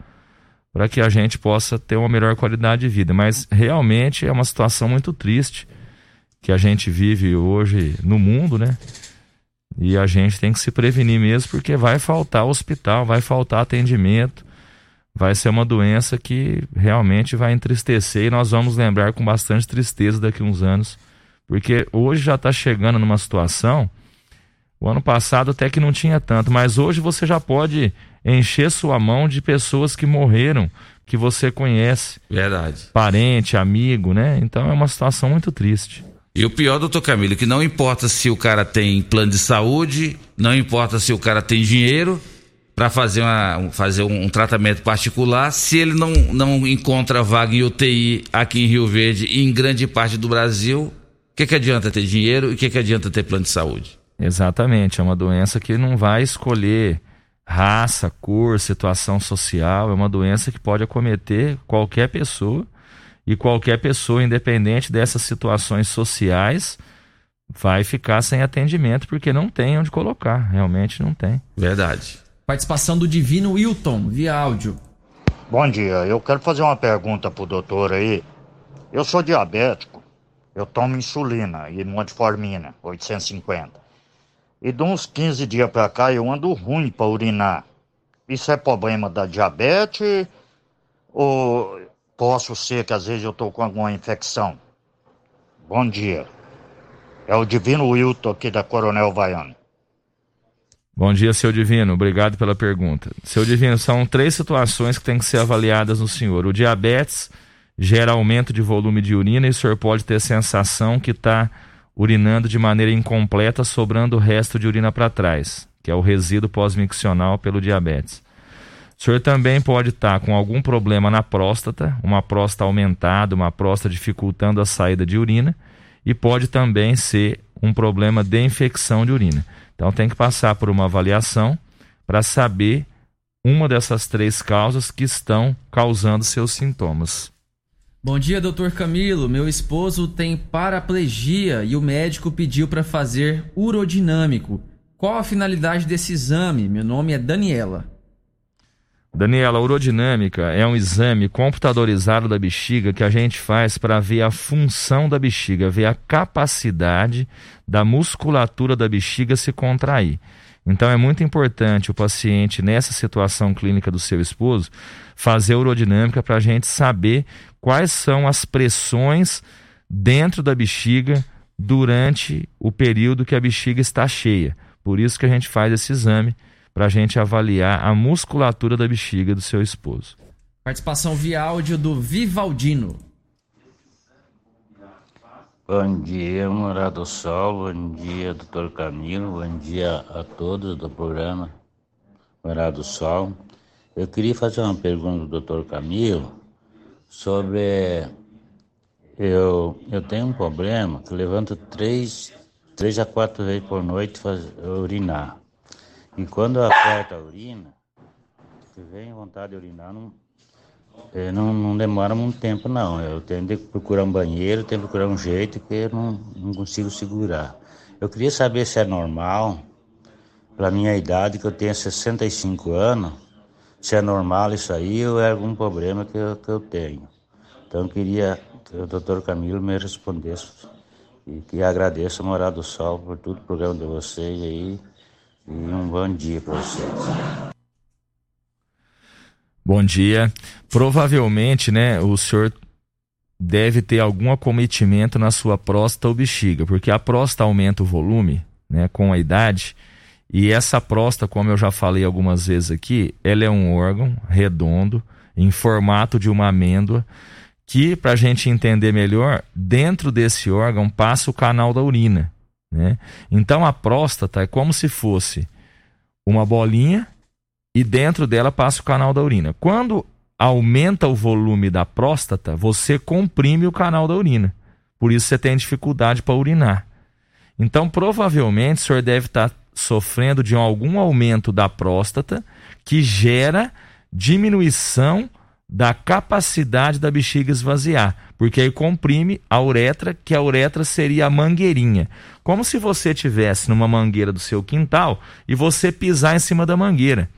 S3: para que a gente possa ter uma melhor qualidade de vida. Mas realmente é uma situação muito triste que a gente vive hoje no mundo, né? E a gente tem que se prevenir mesmo, porque vai faltar hospital, vai faltar atendimento vai ser uma doença que realmente vai entristecer e nós vamos lembrar com bastante tristeza daqui a uns anos, porque hoje já está chegando numa situação. O ano passado até que não tinha tanto, mas hoje você já pode encher sua mão de pessoas que morreram, que você conhece,
S1: Verdade.
S3: parente, amigo, né? Então é uma situação muito triste.
S1: E o pior, doutor Camilo, que não importa se o cara tem plano de saúde, não importa se o cara tem dinheiro, para fazer, uma, fazer um, tratamento particular, se ele não, não encontra vaga em UTI aqui em Rio Verde e em grande parte do Brasil, o que, que adianta ter dinheiro e o que, que adianta ter plano de saúde?
S3: Exatamente, é uma doença que não vai escolher raça, cor, situação social, é uma doença que pode acometer qualquer pessoa e qualquer pessoa, independente dessas situações sociais, vai ficar sem atendimento porque não tem onde colocar, realmente não tem.
S1: Verdade.
S2: Participação do Divino Wilton, via áudio.
S6: Bom dia, eu quero fazer uma pergunta pro doutor aí. Eu sou diabético, eu tomo insulina e metformina, 850. E de uns 15 dias pra cá eu ando ruim pra urinar. Isso é problema da diabetes ou posso ser que às vezes eu tô com alguma infecção? Bom dia. É o Divino Wilton aqui da Coronel Vaiano.
S3: Bom dia, seu Divino. Obrigado pela pergunta. Seu Divino, são três situações que têm que ser avaliadas no senhor. O diabetes gera aumento de volume de urina e o senhor pode ter sensação que está urinando de maneira incompleta, sobrando o resto de urina para trás, que é o resíduo pós-miccional pelo diabetes. O senhor também pode estar com algum problema na próstata, uma próstata aumentada, uma próstata dificultando a saída de urina, e pode também ser um problema de infecção de urina. Então tem que passar por uma avaliação para saber uma dessas três causas que estão causando seus sintomas.
S2: Bom dia, doutor Camilo. Meu esposo tem paraplegia e o médico pediu para fazer urodinâmico. Qual a finalidade desse exame? Meu nome é Daniela.
S3: Daniela, a urodinâmica é um exame computadorizado da bexiga que a gente faz para ver a função da bexiga, ver a capacidade da musculatura da bexiga se contrair. Então é muito importante o paciente, nessa situação clínica do seu esposo, fazer urodinâmica para a gente saber quais são as pressões dentro da bexiga durante o período que a bexiga está cheia. Por isso que a gente faz esse exame para a gente avaliar a musculatura da bexiga do seu esposo.
S2: Participação via áudio do Vivaldino.
S7: Bom dia, Morado Sol, bom dia, doutor Camilo, bom dia a todos do programa Morado Sol. Eu queria fazer uma pergunta do doutor Camilo sobre eu, eu tenho um problema que levanto três, três a quatro vezes por noite faz, urinar. E quando eu aperto a urina, se vem vontade de urinar, não, é, não, não, demora muito tempo não. Eu tenho que procurar um banheiro, tenho que procurar um jeito que eu não, não consigo segurar. Eu queria saber se é normal, para minha idade, que eu tenho 65 anos, se é normal isso aí ou é algum problema que eu, que eu tenho. Então eu queria que o doutor Camilo me respondesse e que agradeço a Morada do Sol por tudo o programa de vocês aí e um bom dia para vocês.
S3: Bom dia. Provavelmente, né, o senhor deve ter algum acometimento na sua próstata ou bexiga, porque a próstata aumenta o volume, né, com a idade e essa próstata, como eu já falei algumas vezes aqui, ela é um órgão redondo, em formato de uma amêndoa, que, para a gente entender melhor, dentro desse órgão passa o canal da urina. Né? Então a próstata é como se fosse uma bolinha e dentro dela passa o canal da urina. Quando aumenta o volume da próstata, você comprime o canal da urina. Por isso você tem dificuldade para urinar. Então, provavelmente, o senhor deve estar tá sofrendo de algum aumento da próstata que gera diminuição da capacidade da bexiga esvaziar, porque aí comprime a uretra, que a uretra seria a mangueirinha. Como se você tivesse numa mangueira do seu quintal e você pisar em cima da mangueira.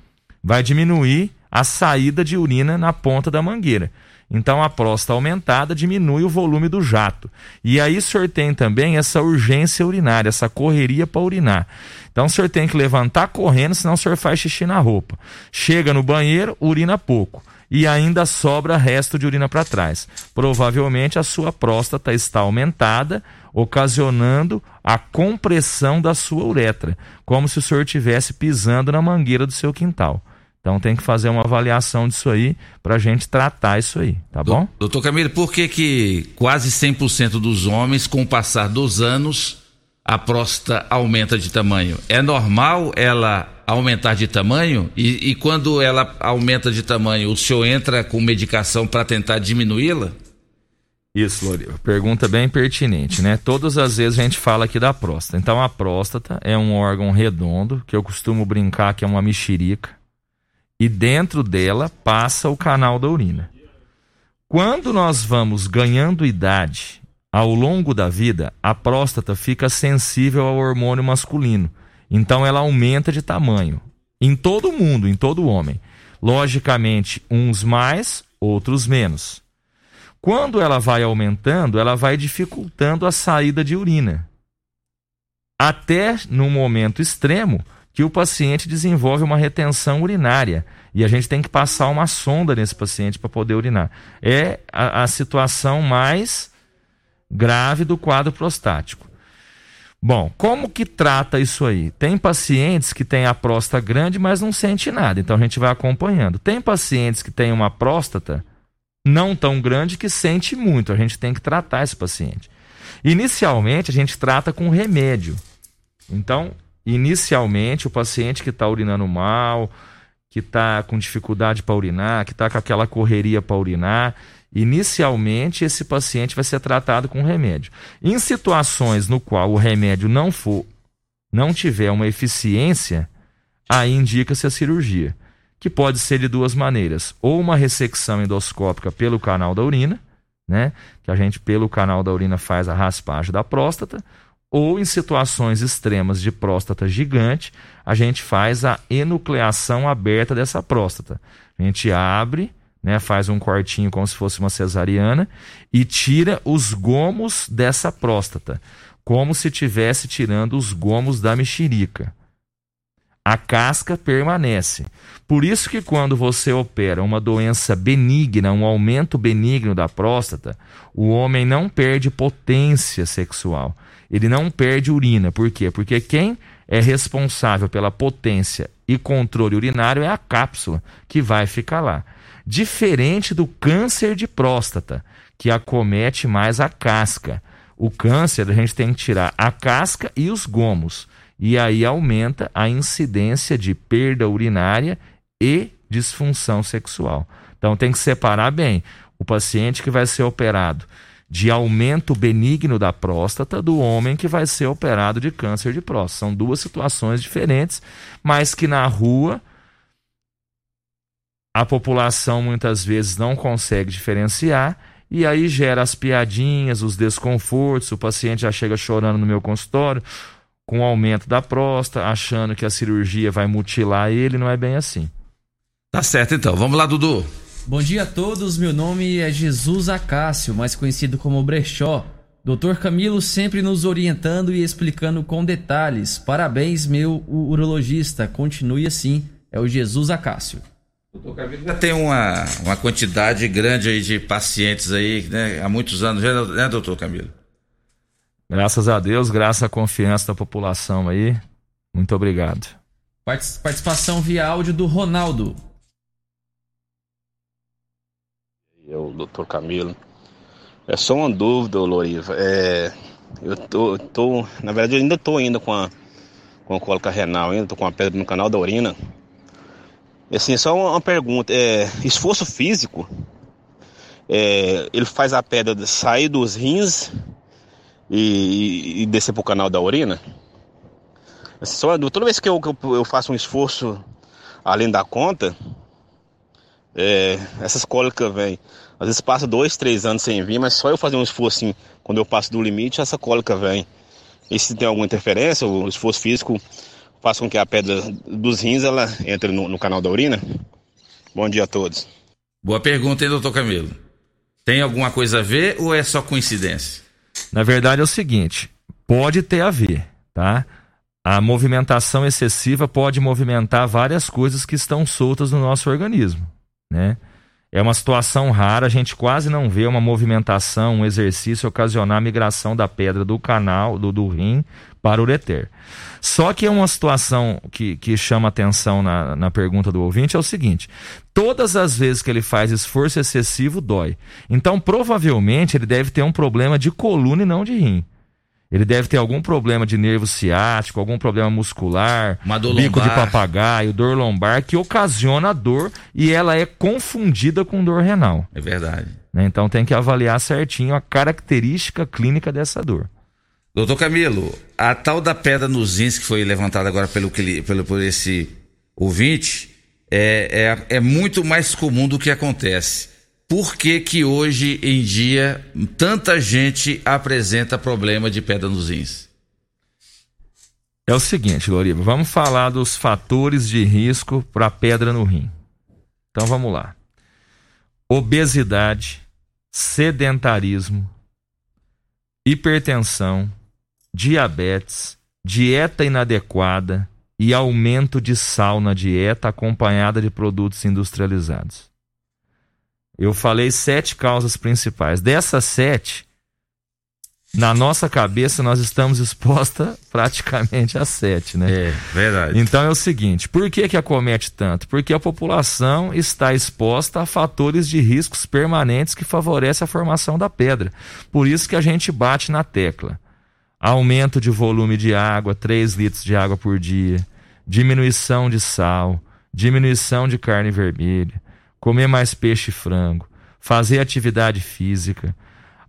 S3: Vai diminuir a saída de urina na ponta da mangueira. Então a próstata aumentada diminui o volume do jato. E aí o senhor tem também essa urgência urinária, essa correria para urinar. Então o senhor tem que levantar correndo, senão o senhor faz xixi na roupa. Chega no banheiro, urina pouco. E ainda sobra resto de urina para trás. Provavelmente a sua próstata está aumentada, ocasionando a compressão da sua uretra, como se o senhor estivesse pisando na mangueira do seu quintal. Então tem que fazer uma avaliação disso aí para a gente tratar isso aí, tá bom?
S1: Doutor Camilo, por que que quase 100% dos homens, com o passar dos anos, a próstata aumenta de tamanho? É normal ela aumentar de tamanho? E, e quando ela aumenta de tamanho, o senhor entra com medicação para tentar diminuí-la?
S3: Isso, Loriva. Pergunta bem pertinente, né? Todas as vezes a gente fala aqui da próstata. Então, a próstata é um órgão redondo, que eu costumo brincar que é uma mexerica, e dentro dela passa o canal da urina. Quando nós vamos ganhando idade, ao longo da vida, a próstata fica sensível ao hormônio masculino. Então, ela aumenta de tamanho. Em todo mundo, em todo homem. Logicamente, uns mais, outros menos. Quando ela vai aumentando, ela vai dificultando a saída de urina. Até no momento extremo que o paciente desenvolve uma retenção urinária e a gente tem que passar uma sonda nesse paciente para poder urinar. É a, a situação mais grave do quadro prostático. Bom, como que trata isso aí? Tem pacientes que têm a próstata grande, mas não sente nada, então a gente vai acompanhando. Tem pacientes que têm uma próstata não tão grande que sente muito. A gente tem que tratar esse paciente. Inicialmente, a gente trata com remédio. Então, inicialmente, o paciente que está urinando mal, que está com dificuldade para urinar, que está com aquela correria para urinar, inicialmente esse paciente vai ser tratado com remédio. Em situações no qual o remédio não for, não tiver uma eficiência, aí indica-se a cirurgia que pode ser de duas maneiras: ou uma ressecção endoscópica pelo canal da urina, né, que a gente pelo canal da urina faz a raspagem da próstata, ou em situações extremas de próstata gigante, a gente faz a enucleação aberta dessa próstata. A gente abre, né, faz um cortinho como se fosse uma cesariana e tira os gomos dessa próstata, como se tivesse tirando os gomos da mexerica a casca permanece. Por isso que quando você opera uma doença benigna, um aumento benigno da próstata, o homem não perde potência sexual. Ele não perde urina. Por quê? Porque quem é responsável pela potência e controle urinário é a cápsula que vai ficar lá. Diferente do câncer de próstata, que acomete mais a casca. O câncer a gente tem que tirar a casca e os gomos e aí aumenta a incidência de perda urinária e disfunção sexual. Então tem que separar bem o paciente que vai ser operado de aumento benigno da próstata do homem que vai ser operado de câncer de próstata. São duas situações diferentes, mas que na rua a população muitas vezes não consegue diferenciar e aí gera as piadinhas, os desconfortos, o paciente já chega chorando no meu consultório, com o aumento da próstata, achando que a cirurgia vai mutilar ele, não é bem assim.
S1: Tá certo então, vamos lá, Dudu.
S2: Bom dia a todos, meu nome é Jesus Acácio, mais conhecido como Brechó. Doutor Camilo sempre nos orientando e explicando com detalhes. Parabéns, meu urologista. Continue assim. É o Jesus Acácio.
S1: Doutor Camilo já tem uma, uma quantidade grande aí de pacientes aí, né? Há muitos anos, né, doutor Camilo?
S3: Graças a Deus, graças à confiança da população aí. Muito obrigado.
S2: Participação via áudio do Ronaldo.
S8: Eu, doutor Camilo. É só uma dúvida, Loriva. É, eu tô, tô, na verdade, eu ainda tô ainda com a, com a cólica renal, ainda tô com a pedra no canal da urina. Assim, só uma, pergunta. É, esforço físico, é, ele faz a pedra sair dos rins e, e descer pro canal da urina. Só, toda vez que eu, que eu faço um esforço além da conta, é, essas cólicas vêm. Às vezes passa dois, três anos sem vir, mas só eu fazer um esforço assim, quando eu passo do limite, essa cólica vem. E se tem alguma interferência, o esforço físico faz com que a pedra dos rins ela entre no, no canal da urina? Bom dia a todos.
S1: Boa pergunta, hein, doutor Camilo? Tem alguma coisa a ver ou é só coincidência?
S3: Na verdade é o seguinte, pode ter a ver, tá? A movimentação excessiva pode movimentar várias coisas que estão soltas no nosso organismo, né? É uma situação rara, a gente quase não vê uma movimentação, um exercício ocasionar a migração da pedra do canal, do, do rim, para o ureter. Só que é uma situação que, que chama atenção na, na pergunta do ouvinte é o seguinte: todas as vezes que ele faz esforço excessivo, dói. Então, provavelmente, ele deve ter um problema de coluna e não de rim. Ele deve ter algum problema de nervo ciático, algum problema muscular, bico de papagaio, dor lombar, que ocasiona dor e ela é confundida com dor renal.
S1: É verdade.
S3: né? Então tem que avaliar certinho a característica clínica dessa dor.
S1: Doutor Camilo, a tal da pedra nos rins que foi levantada agora pelo, pelo por esse ouvinte é, é, é muito mais comum do que acontece. Por que que hoje em dia tanta gente apresenta problema de pedra nos rins?
S3: É o seguinte, Loriva, vamos falar dos fatores de risco para pedra no rim. Então vamos lá. Obesidade, sedentarismo, hipertensão, diabetes, dieta inadequada e aumento de sal na dieta acompanhada de produtos industrializados. Eu falei sete causas principais. Dessas sete, na nossa cabeça nós estamos expostas praticamente a sete, né?
S1: É, verdade.
S3: Então é o seguinte, por que que acomete tanto? Porque a população está exposta a fatores de riscos permanentes que favorecem a formação da pedra. Por isso que a gente bate na tecla. Aumento de volume de água, 3 litros de água por dia, diminuição de sal, diminuição de carne vermelha, comer mais peixe e frango, fazer atividade física,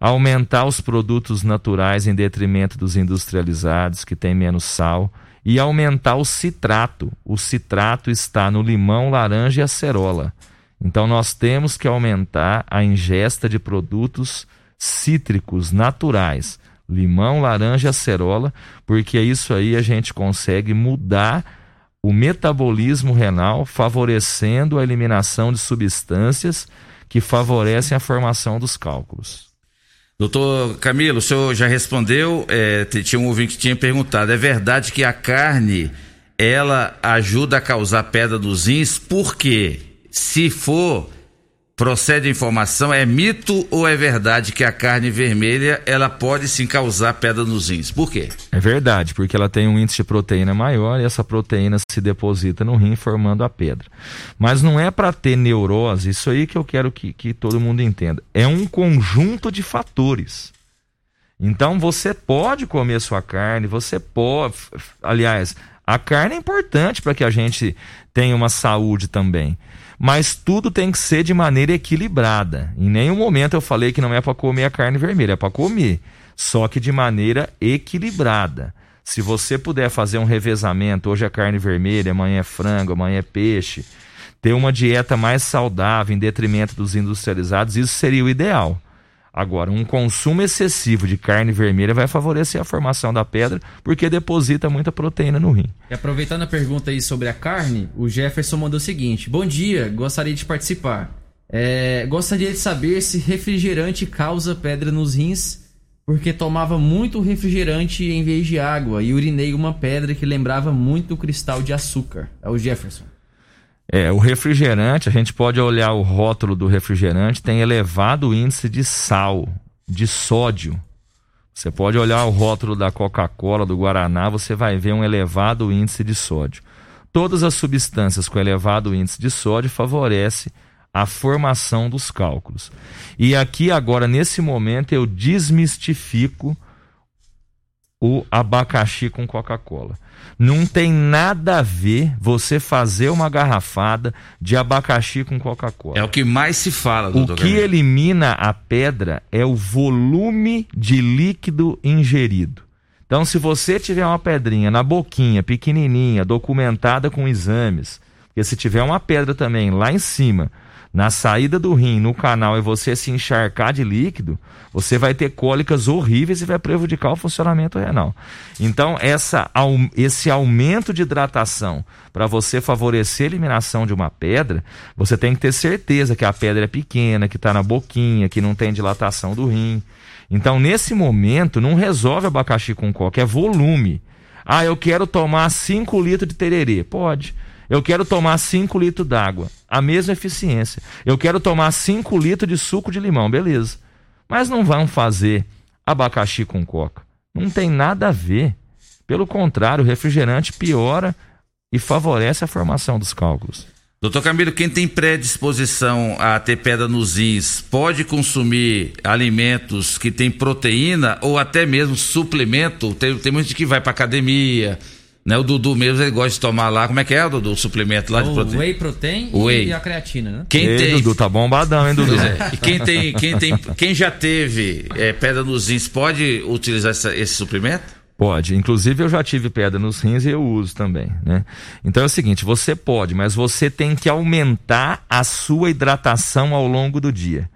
S3: aumentar os produtos naturais em detrimento dos industrializados, que têm menos sal, e aumentar o citrato. O citrato está no limão, laranja e acerola. Então nós temos que aumentar a ingesta de produtos cítricos naturais, limão, laranja e acerola, porque isso aí a gente consegue mudar o metabolismo renal, favorecendo a eliminação de substâncias que favorecem a formação dos cálculos.
S1: Doutor Camilo, o senhor já respondeu, é, tinha um ouvinte que tinha perguntado, é verdade que a carne, ela ajuda a causar pedra dos rins, por quê? Se for, procede a informação, é mito ou é verdade que a carne vermelha, ela pode sim causar pedra nos rins? Por quê?
S3: É verdade, porque ela tem um índice de proteína maior e essa proteína se deposita no rim formando a pedra. Mas não é para ter neurose, isso aí que eu quero que, que todo mundo entenda. É um conjunto de fatores. Então você pode comer sua carne, você pode. Aliás, a carne é importante para que a gente tenha uma saúde também. Mas tudo tem que ser de maneira equilibrada. Em nenhum momento eu falei que não é para comer a carne vermelha, é para comer. Só que de maneira equilibrada. Se você puder fazer um revezamento, hoje é carne vermelha, amanhã é frango, amanhã é peixe, ter uma dieta mais saudável em detrimento dos industrializados, isso seria o ideal. Agora, um consumo excessivo de carne vermelha vai favorecer a formação da pedra, porque deposita muita proteína no rim.
S2: E aproveitando a pergunta aí sobre a carne, o Jefferson mandou o seguinte: Bom dia, gostaria de participar. É, gostaria de saber se refrigerante causa pedra nos rins, porque tomava muito refrigerante em vez de água e urinei uma pedra que lembrava muito cristal de açúcar. É o Jefferson.
S3: É, o refrigerante, a gente pode olhar o rótulo do refrigerante, tem elevado índice de sal, de sódio. Você pode olhar o rótulo da Coca-Cola, do Guaraná, você vai ver um elevado índice de sódio. Todas as substâncias com elevado índice de sódio favorecem a formação dos cálculos. E aqui agora, nesse momento, eu desmistifico o abacaxi com Coca-Cola. Não tem nada a ver você fazer uma garrafada de abacaxi com Coca-Cola.
S1: É o que mais se fala,
S3: O
S1: doutor
S3: que
S1: Camilo.
S3: elimina a pedra é o volume de líquido ingerido. Então, se você tiver uma pedrinha na boquinha, pequenininha, documentada com exames, porque se tiver uma pedra também lá em cima, na saída do rim, no canal, e você se encharcar de líquido, você vai ter cólicas horríveis e vai prejudicar o funcionamento renal. Então, essa, esse aumento de hidratação para você favorecer a eliminação de uma pedra, você tem que ter certeza que a pedra é pequena, que está na boquinha, que não tem dilatação do rim. Então, nesse momento, não resolve abacaxi com coca, é volume. Ah, eu quero tomar 5 litros de tererê. Pode. Eu quero tomar 5 litros d'água. A mesma eficiência. Eu quero tomar 5 litros de suco de limão. Beleza. Mas não vão fazer abacaxi com coca. Não tem nada a ver. Pelo contrário, o refrigerante piora e favorece a formação dos cálculos.
S1: Doutor Camilo, quem tem predisposição a ter pedra nos rins pode consumir alimentos que têm proteína ou até mesmo suplemento? Tem, tem gente que vai para academia, né? O Dudu mesmo ele gosta de tomar lá, como é que é, Dudu? O suplemento lá de
S2: o
S1: proteína?
S2: whey protein
S1: Whey.
S2: e a creatina, né?
S1: Quem
S3: Ei,
S1: tem.
S3: Dudu, tá bombadão, hein, Dudu?
S1: É. E quem tem, quem tem, quem já teve é, pedra nos rins pode utilizar essa- esse suplemento?
S3: Pode. Inclusive, eu já tive pedra nos rins e eu uso também, né? Então é o seguinte, você pode, mas você tem que aumentar a sua hidratação ao longo do dia.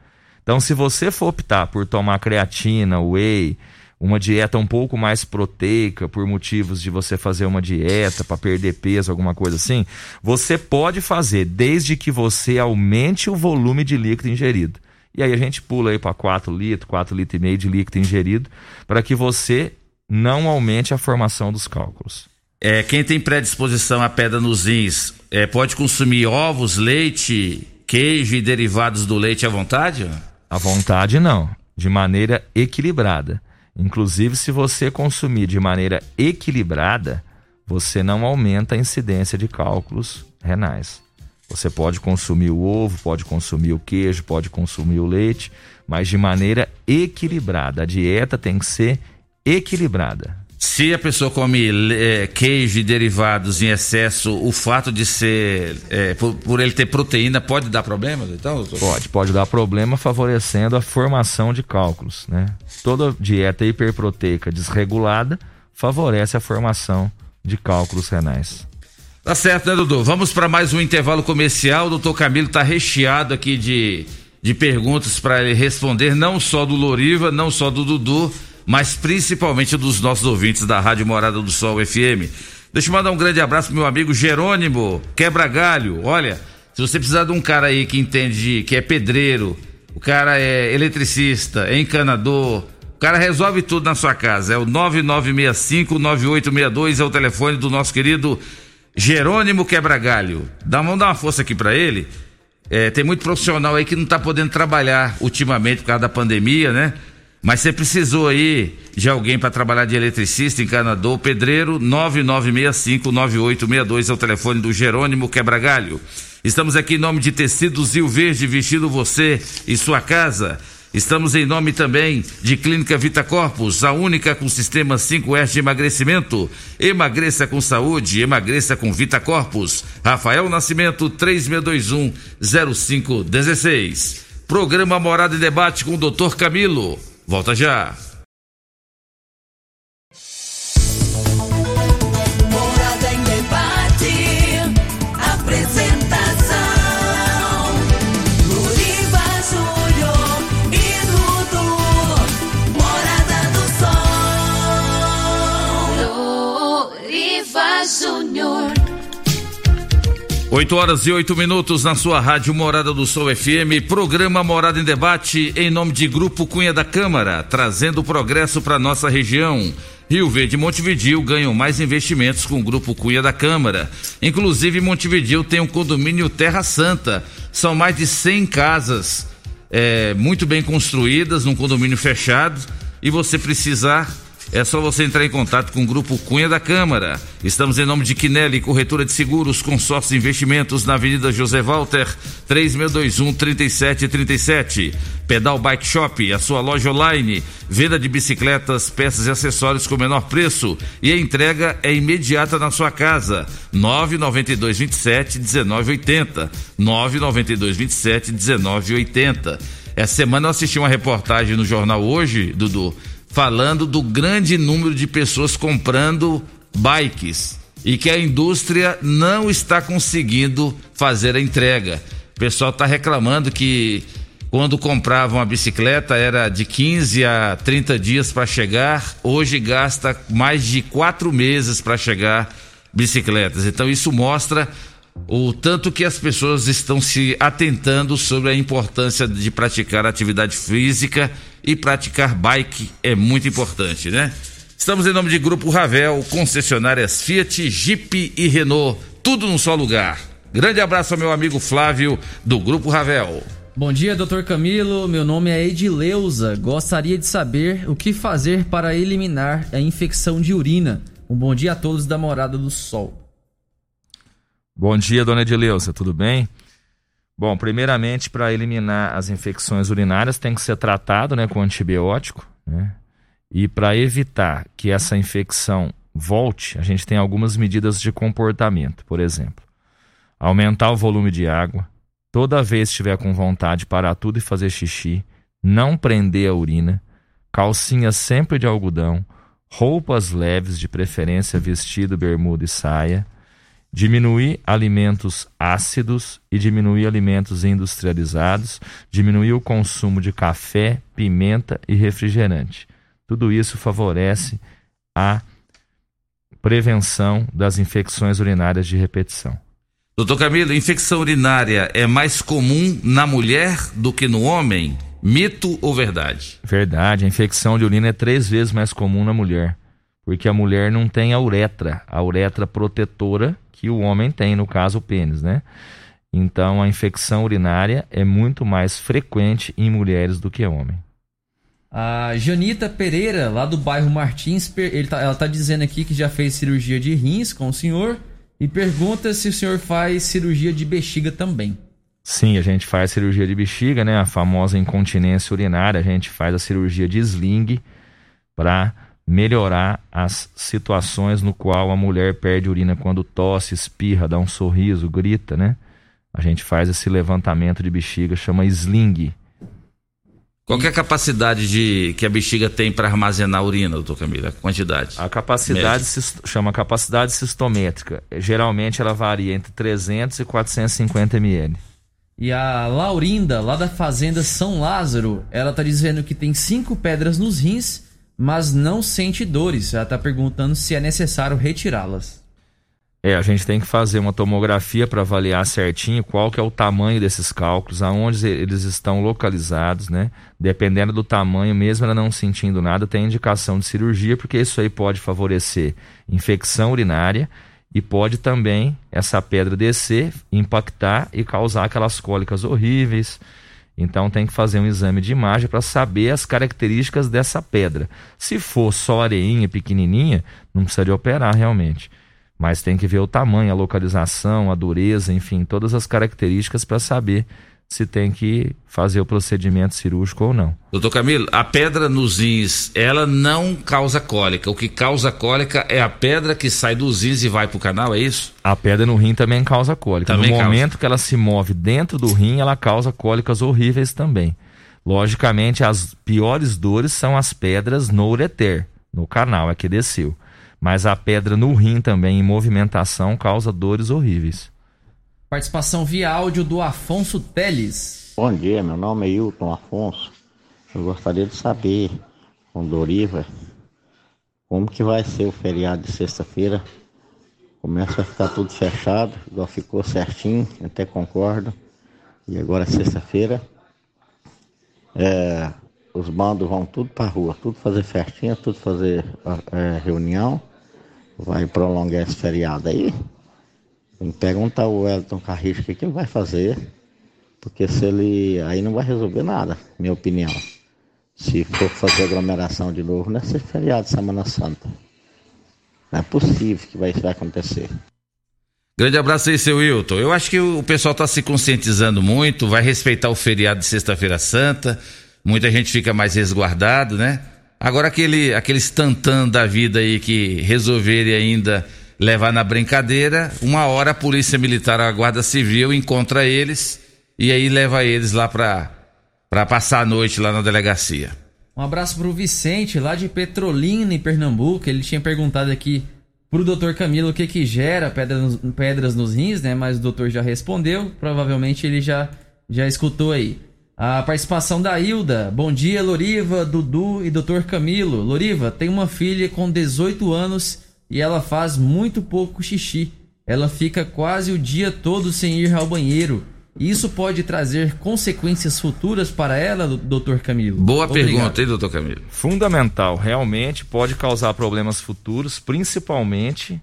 S3: Então, se você for optar por tomar creatina, whey, uma dieta um pouco mais proteica, por motivos de você fazer uma dieta para perder peso, alguma coisa assim, você pode fazer, desde que você aumente o volume de líquido ingerido. E aí a gente pula aí para 4 litros, 4 litros e meio de líquido ingerido, para que você não aumente a formação dos cálculos.
S1: É, quem tem predisposição a pedra nos rins é, pode consumir ovos, leite, queijo e derivados do leite à vontade?
S3: À vontade, não. De maneira equilibrada. Inclusive, se você consumir de maneira equilibrada, você não aumenta a incidência de cálculos renais. Você pode consumir o ovo, pode consumir o queijo, pode consumir o leite, mas de maneira equilibrada. A dieta tem que ser equilibrada.
S1: Se a pessoa come é, queijo e derivados em excesso, o fato de ser, é, por, por ele ter proteína, pode dar problema? Então, doutor?
S3: Pode, pode dar problema favorecendo a formação de cálculos, né? Toda dieta hiperproteica desregulada favorece a formação de cálculos renais.
S1: Tá certo, né, Dudu? Vamos para mais um intervalo comercial. O doutor Camilo tá recheado aqui de, de perguntas para ele responder, não só do Loriva, não só do Dudu, mas principalmente dos nossos ouvintes da Rádio Morada do Sol FM. Deixa eu mandar um grande abraço pro meu amigo Jerônimo Quebra Galho. Olha, se você precisar de um cara aí que entende, que é pedreiro, o cara é eletricista, é encanador, o cara resolve tudo na sua casa. É o 9965-9862, é o telefone do nosso querido Jerônimo Quebragalho. Dá, vamos dar uma força aqui para ele. É, tem muito profissional aí que não tá podendo trabalhar ultimamente por causa da pandemia, né? Mas você precisou aí de alguém para trabalhar de eletricista, encanador, pedreiro, 9965-9862 é o telefone do Jerônimo Quebragalho. Estamos aqui em nome de Tecidos Rio Verde, vestindo você e sua casa. Estamos em nome também de Clínica Vita Corpus, a única com sistema 5S de emagrecimento. Emagreça com saúde, emagreça com Vita Corpus. Rafael Nascimento, 3621-0516. Programa Morada e Debate com o Dr. Camilo. Volta já. 8 horas e 8 minutos na sua rádio Morada do Sol FM, programa Morada em Debate, em nome de Grupo Cunha da Câmara, trazendo progresso para nossa região. Rio Verde e Montevidil ganham mais investimentos com o Grupo Cunha da Câmara. Inclusive, Montevidil tem um condomínio Terra Santa. São mais de 100 casas é, muito bem construídas, num condomínio fechado. E você precisar é só você entrar em contato com o Grupo Cunha da Câmara. Estamos em nome de Quinelli, corretora de seguros, consórcio investimentos na Avenida José Walter, 3621-3737. Pedal Bike Shop, a sua loja online. Venda de bicicletas, peças e acessórios com menor preço. E a entrega é imediata na sua casa. 99227-1980. 99227-1980. Essa semana eu assisti uma reportagem no jornal hoje, Dudu falando do grande número de pessoas comprando bikes e que a indústria não está conseguindo fazer a entrega. O pessoal está reclamando que quando comprava uma bicicleta era de 15 a 30 dias para chegar, hoje gasta mais de quatro meses para chegar bicicletas. Então isso mostra o tanto que as pessoas estão se atentando sobre a importância de praticar atividade física e praticar bike é muito importante, né? Estamos em nome de Grupo Ravel, concessionárias Fiat, Jeep e Renault, tudo num só lugar. Grande abraço ao meu amigo Flávio do Grupo Ravel.
S2: Bom dia, doutor Camilo. Meu nome é Edileuza. Gostaria de saber o que fazer para eliminar a infecção de urina. Um bom dia a todos da Morada do Sol.
S3: Bom dia, dona Edileuza, tudo bem? Bom, primeiramente, para eliminar as infecções urinárias, tem que ser tratado né, com antibiótico. Né? E para evitar que essa infecção volte, a gente tem algumas medidas de comportamento. Por exemplo, aumentar o volume de água, toda vez que estiver com vontade, parar tudo e fazer xixi, não prender a urina, calcinha sempre de algodão, roupas leves, de preferência vestido, bermuda e saia, diminuir alimentos ácidos e diminuir alimentos industrializados, diminuir o consumo de café, pimenta e refrigerante. Tudo isso favorece a prevenção das infecções urinárias de repetição.
S1: Doutor Camilo, infecção urinária é mais comum na mulher do que no homem? Mito ou verdade?
S3: Verdade, a infecção de urina é três vezes mais comum na mulher, porque a mulher não tem a uretra, a uretra protetora que o homem tem, no caso o pênis, né? Então a infecção urinária é muito mais frequente em mulheres do que homem.
S2: A Janita Pereira, lá do bairro Martins, tá, ela tá dizendo aqui que já fez cirurgia de rins com o senhor e pergunta se o senhor faz cirurgia de bexiga também.
S3: Sim, a gente faz cirurgia de bexiga, né? A famosa incontinência urinária. A gente faz a cirurgia de sling para melhorar as situações no qual a mulher perde urina quando tosse, espirra, dá um sorriso, grita, né? A gente faz esse levantamento de bexiga, chama sling.
S1: Qual é a capacidade de que a bexiga tem para armazenar urina, doutor Camilo? A quantidade?
S3: A capacidade se, chama capacidade sistométrica. Geralmente ela varia entre 300 e 450 ml.
S2: E a Laurinda, lá da fazenda São Lázaro, ela tá dizendo que tem cinco pedras nos rins, mas não sente dores. Ela tá perguntando se é necessário retirá-las.
S3: É, a gente tem que fazer uma tomografia para avaliar certinho qual que é o tamanho desses cálculos, aonde eles estão localizados, né? Dependendo do tamanho, mesmo ela não sentindo nada, tem indicação de cirurgia, porque isso aí pode favorecer infecção urinária e pode também essa pedra descer, impactar e causar aquelas cólicas horríveis. Então tem que fazer um exame de imagem para saber as características dessa pedra. Se for só areinha pequenininha, não precisa de operar realmente mas tem que ver o tamanho, a localização, a dureza, enfim, todas as características para saber se tem que fazer o procedimento cirúrgico ou não.
S1: Doutor Camilo, a pedra nos rins, ela não causa cólica. O que causa cólica é a pedra que sai dos rins e vai para o canal, é isso?
S3: A pedra no rim também causa cólica.
S1: Também
S3: no
S1: causa.
S3: momento que ela se move dentro do rim, ela causa cólicas horríveis também. Logicamente, as piores dores são as pedras no ureter, no canal, é que desceu. Mas a pedra no rim também, em movimentação, causa dores horríveis.
S2: Participação via áudio do Afonso Teles.
S9: Bom dia, meu nome é Hilton Afonso. Eu gostaria de saber, com Doriva, como que vai ser o feriado de sexta-feira. Começa a ficar tudo fechado, igual ficou certinho, até concordo. E agora sexta-feira, é, os bandos vão tudo pra rua, tudo fazer festinha, tudo fazer é, reunião. Vai prolongar esse feriado aí. Tem que perguntar o Elton Carrijo o que, que ele vai fazer. Porque se ele. Aí não vai resolver nada, minha opinião. Se for fazer aglomeração de novo nesse feriado de Semana Santa. Não é possível que vai, isso vai acontecer.
S1: Grande abraço aí, seu Wilton. Eu acho que o pessoal está se conscientizando muito, vai respeitar o feriado de Sexta-feira Santa. Muita gente fica mais resguardado, né? Agora aquele, aqueles tantã da vida aí que resolverem ainda levar na brincadeira, uma hora a polícia militar, a guarda civil encontra eles e aí leva eles lá para para passar a noite lá na delegacia.
S2: Um abraço pro Vicente, lá de Petrolina, em Pernambuco. Ele tinha perguntado aqui pro doutor Camilo o que que gera pedras, pedras nos rins, né? Mas o doutor já respondeu. Provavelmente ele já, já escutou aí. A participação da Hilda. Bom dia, Loriva, Dudu e doutor Camilo. Loriva, tem uma filha com 18 anos e ela faz muito pouco xixi. Ela fica quase o dia todo sem ir ao banheiro. Isso pode trazer consequências futuras para ela, doutor Camilo?
S1: Boa
S2: Obrigado.
S1: pergunta, hein, doutor Camilo?
S3: Fundamental, realmente pode causar problemas futuros, principalmente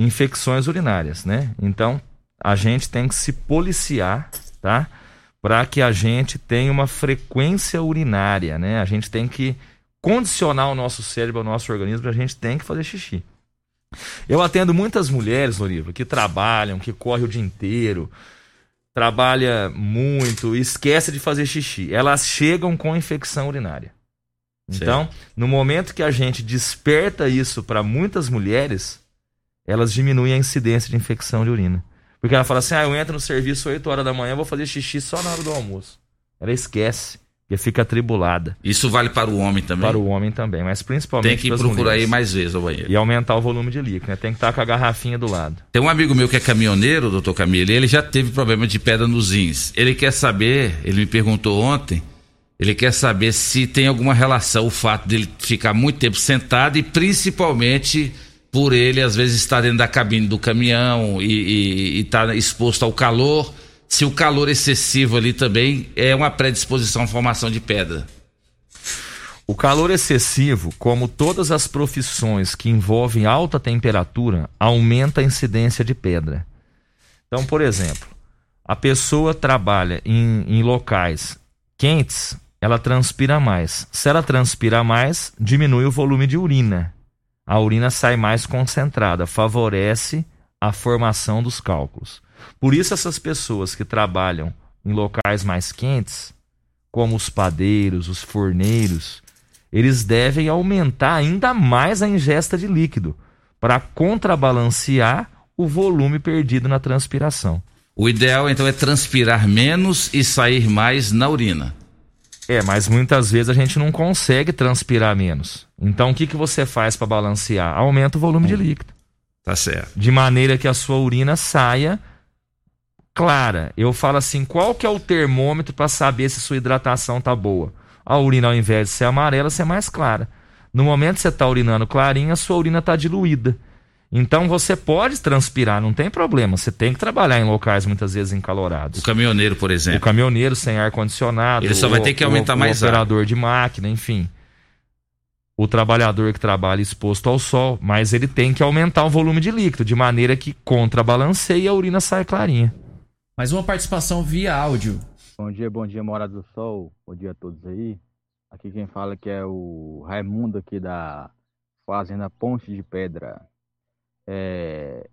S3: infecções urinárias, né? Então, a gente tem que se policiar, tá? Para que a gente tenha uma frequência urinária, né? A gente tem que condicionar o nosso cérebro, o nosso organismo, a gente tem que fazer xixi. Eu atendo muitas mulheres, Loriva, que trabalham, que correm o dia inteiro, trabalha muito, esquece de fazer xixi. Elas chegam com infecção urinária. Então, no momento que a gente desperta isso para muitas mulheres, elas diminuem a incidência de infecção de urina. Porque ela fala assim: ah, eu entro no serviço 8 horas da manhã, vou fazer xixi só na hora do almoço. Ela esquece, porque fica atribulada.
S1: Isso vale para o homem também?
S3: Para o homem também, mas principalmente
S1: Tem que procurar
S3: mulheres.
S1: ir mais vezes ao banheiro.
S3: E aumentar o volume de líquido, né? Tem que estar com a garrafinha do lado.
S1: Tem um amigo meu que é caminhoneiro, doutor Camilo, e ele já teve problema de pedra nos rins. Ele quer saber, ele me perguntou ontem, ele quer saber se tem alguma relação o fato dele ficar muito tempo sentado e principalmente por ele às vezes estar dentro da cabine do caminhão e estar exposto ao calor, se o calor excessivo ali também é uma predisposição à formação de pedra.
S3: O calor excessivo, como todas as profissões que envolvem alta temperatura, aumenta a incidência de pedra. Então, por exemplo, a pessoa trabalha em, em locais quentes, ela transpira mais. Se ela transpira mais, diminui o volume de urina. A urina sai mais concentrada, favorece a formação dos cálculos. Por isso, essas pessoas que trabalham em locais mais quentes, como os padeiros, os forneiros, eles devem aumentar ainda mais a ingesta de líquido para contrabalancear o volume perdido na transpiração.
S1: O ideal então é transpirar menos e sair mais na urina.
S3: É, mas muitas vezes a gente não consegue transpirar menos. Então o que, que você faz para balancear? Aumenta o volume de líquido.
S1: Tá certo.
S3: De maneira que a sua urina saia clara. Eu falo assim, qual que é o termômetro para saber se sua hidratação tá boa? A urina ao invés de ser amarela, ser mais clara. No momento que você está urinando clarinha, a sua urina está diluída. Então você pode transpirar, não tem problema. Você tem que trabalhar em locais muitas vezes encalorados.
S1: O caminhoneiro, por exemplo.
S3: O caminhoneiro sem ar condicionado.
S1: Ele só vai
S3: o-
S1: ter que aumentar
S3: o,
S1: mais
S3: o
S1: ar.
S3: operador de máquina, enfim. O trabalhador que trabalha exposto ao sol, mas ele tem que aumentar o volume de líquido de maneira que contrabalanceie e a urina sai clarinha.
S2: Mais uma participação via áudio.
S10: Bom dia, bom dia, Morada do Sol. Bom dia a todos aí. Aqui quem fala que é o Raimundo aqui da Fazenda Ponte de Pedra. É,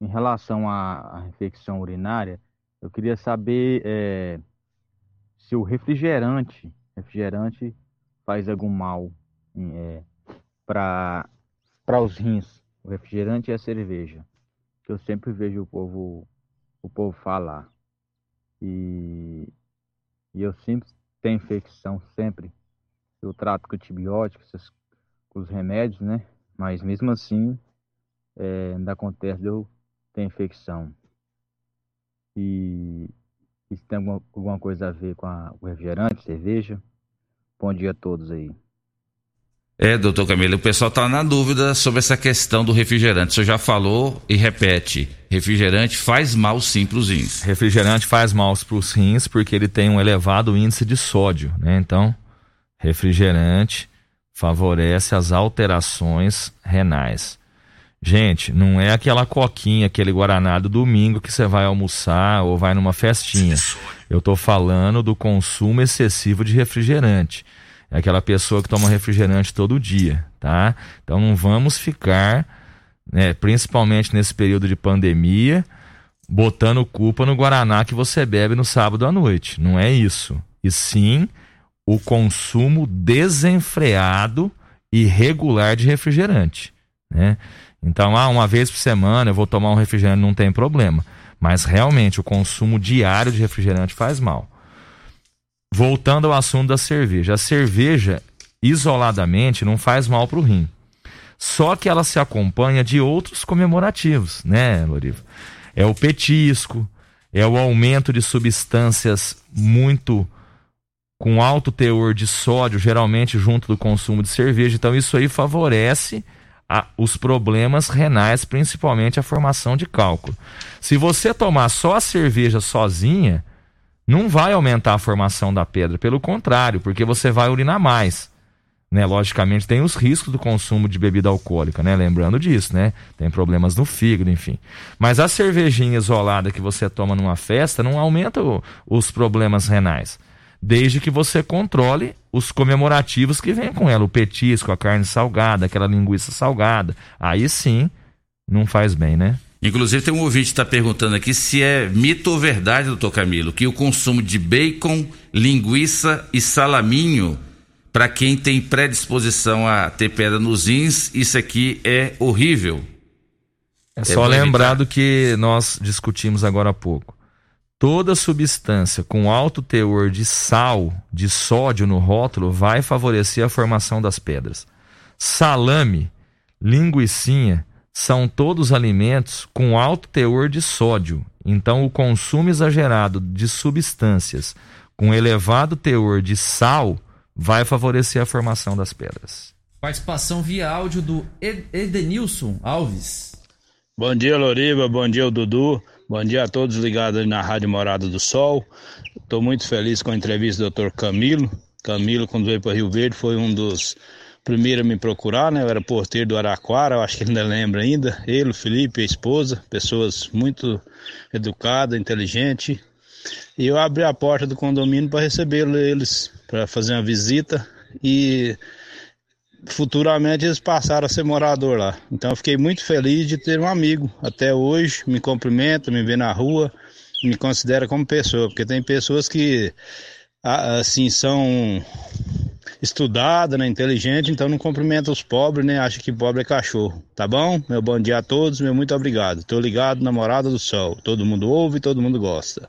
S10: em relação à, à infecção urinária, eu queria saber é, se o refrigerante, refrigerante faz algum mal é, para os rins, o refrigerante e a cerveja, que eu sempre vejo o povo o povo falar. E, e eu sempre tenho infecção, sempre. Eu trato com antibióticos, com os remédios, né? Mas mesmo assim, é, ainda acontece de eu ter infecção. E isso tem alguma, alguma coisa a ver com a, o refrigerante, cerveja? Bom dia a todos aí.
S1: É, doutor Camilo, o pessoal tá na dúvida sobre essa questão do refrigerante. O senhor já falou e repete. Refrigerante faz mal sim pros rins.
S3: Refrigerante faz mal para os rins porque ele tem um elevado índice de sódio, né? Então, refrigerante favorece as alterações renais. Gente, não é aquela coquinha, aquele guaraná do domingo que você vai almoçar ou vai numa festinha. Eu tô falando do consumo excessivo de refrigerante. É aquela pessoa que toma refrigerante todo dia, tá? Então não vamos ficar, né, principalmente nesse período de pandemia, botando culpa no guaraná que você bebe no sábado à noite. Não é isso. E sim o consumo desenfreado e regular de refrigerante, né? Então, ah, uma vez por semana eu vou tomar um refrigerante, não tem problema. Mas realmente o consumo diário de refrigerante faz mal. Voltando ao assunto da cerveja. A cerveja, isoladamente, não faz mal para o rim. Só que ela se acompanha de outros comemorativos, né, Loriva? É o petisco, é o aumento de substâncias muito com alto teor de sódio, geralmente junto do consumo de cerveja. Então, isso aí favorece a- os problemas renais, principalmente a formação de cálculo. Se você tomar só a cerveja sozinha, não vai aumentar a formação da pedra, pelo contrário, porque você vai urinar mais. Né? Logicamente tem os riscos do consumo de bebida alcoólica, né? Lembrando disso, né? Tem problemas no fígado, enfim. Mas a cervejinha isolada que você toma numa festa não aumenta o- os problemas renais, desde que você controle os comemorativos que vem com ela, o petisco, a carne salgada, aquela linguiça salgada. Aí sim, não faz bem, né?
S1: Inclusive tem um ouvinte que está perguntando aqui se é mito ou verdade, doutor Camilo, que o consumo de bacon, linguiça e salaminho, para quem tem predisposição a ter pedra nos rins, isso aqui é horrível.
S3: É só lembrar do que nós discutimos agora há pouco. Toda substância com alto teor de sal, de sódio no rótulo, vai favorecer a formação das pedras. Salame, linguiçinha, são todos alimentos com alto teor de sódio. Então, o consumo exagerado de substâncias com elevado teor de sal vai favorecer a formação das pedras.
S2: Participação via áudio do Ed- Edenilson Alves.
S11: Bom dia, Loriva. Bom dia, Dudu. Bom dia a todos ligados aí na Rádio Morada do Sol. Estou muito feliz com a entrevista do Dr. Camilo. Camilo, quando veio para Rio Verde, foi um dos primeiros a me procurar, né? Eu era porteiro do Araquara, eu acho que ainda lembra ainda. Ele, o Felipe, a esposa, pessoas muito educadas, inteligentes. E eu abri a porta do condomínio para receber eles, para fazer uma visita. E futuramente eles passaram a ser morador lá. Então eu fiquei muito feliz de ter um amigo. Até hoje me cumprimenta, me vê na rua, me considera como pessoa, porque tem pessoas que assim são estudadas, né, inteligentes, então não cumprimenta os pobres, né? Acha que pobre é cachorro. Tá bom? Meu bom dia a todos, meu muito obrigado. Tô ligado na Morada do Sol. Todo mundo ouve, todo mundo gosta.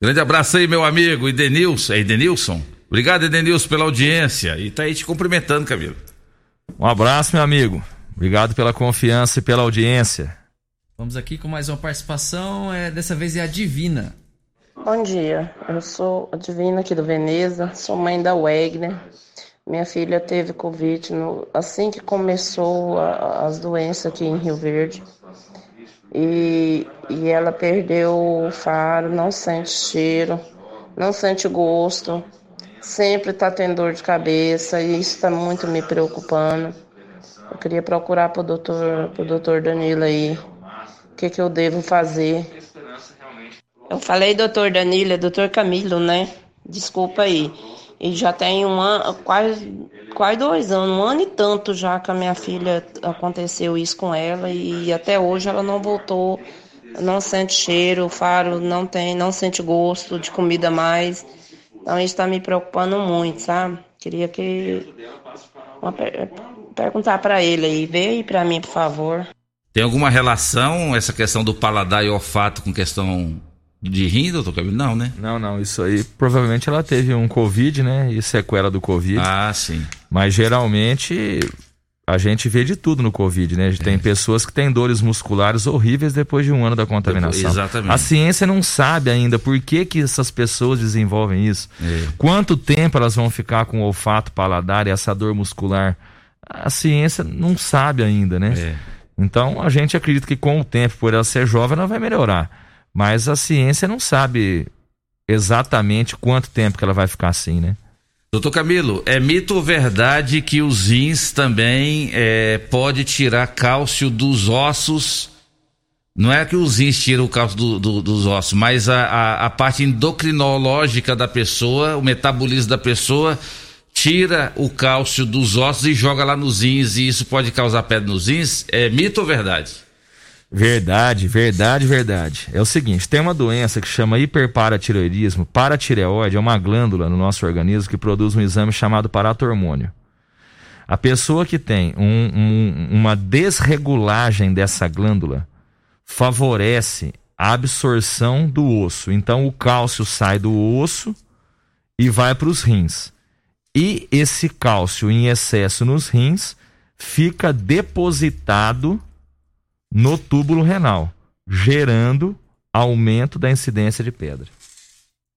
S1: Grande abraço aí, meu amigo Edenilson. É Edenilson? Obrigado, Edenilson, pela audiência. E tá aí te cumprimentando, Camilo.
S3: Um abraço, meu amigo. Obrigado pela confiança e pela audiência.
S2: Vamos aqui com mais uma participação, é, dessa vez é a Divina.
S12: Bom dia, eu sou a Divina aqui do Veneza, sou mãe da Wegner. Minha filha teve Covid no- assim que começou a- as doenças aqui em Rio Verde. E, e ela perdeu o faro, não sente cheiro, não sente gosto, sempre tá tendo dor de cabeça e isso está muito me preocupando. Eu queria procurar pro doutor, pro doutor Danilo aí, o que, que eu devo fazer. Eu falei doutor Danilo, é doutor Camilo, né? Desculpa aí. E já tem um ano, quase, quase dois anos, um ano e tanto já que a minha filha aconteceu isso com ela e até hoje ela não voltou, não sente cheiro, faro não tem, não sente gosto de comida mais. Então isso está me preocupando muito, sabe? Queria que uma per- perguntar para ele aí, vê aí para mim, por favor.
S1: Tem alguma relação essa questão do paladar e olfato com questão de rim, doutor Camilo? Não, né?
S3: Não, não, isso aí provavelmente ela teve um Covid, né? E sequela do Covid.
S1: Ah, sim.
S3: Mas geralmente a gente vê de tudo no Covid, né? A gente tem pessoas que têm dores musculares horríveis depois de um ano da contaminação.
S1: Depois- exatamente.
S3: A ciência não sabe ainda por que, que essas pessoas desenvolvem isso.
S1: É.
S3: Quanto tempo elas vão ficar com o olfato, paladar e essa dor muscular? A ciência não sabe ainda, né?
S1: É.
S3: Então a gente acredita que com o tempo, por ela ser jovem, ela vai melhorar. Mas a ciência não sabe exatamente quanto tempo que ela vai ficar assim, né?
S1: Doutor Camilo, é mito ou verdade que os rins também é, pode tirar cálcio dos ossos? Não é que os rins tiram o cálcio do- do- dos ossos, mas a, a, a parte endocrinológica da pessoa, o metabolismo da pessoa, tira o cálcio dos ossos e joga lá nos rins e isso pode causar pedra nos rins? É mito ou verdade?
S3: Verdade, verdade, verdade. É o seguinte, tem uma doença que chama hiperparatireoidismo. Paratireoide é uma glândula no nosso organismo que produz um exame chamado paratormônio. A pessoa que tem um- um- uma desregulagem dessa glândula favorece a absorção do osso. Então o cálcio sai do osso e vai para os rins. E esse cálcio em excesso nos rins fica depositado no túbulo renal, gerando aumento da incidência de pedra.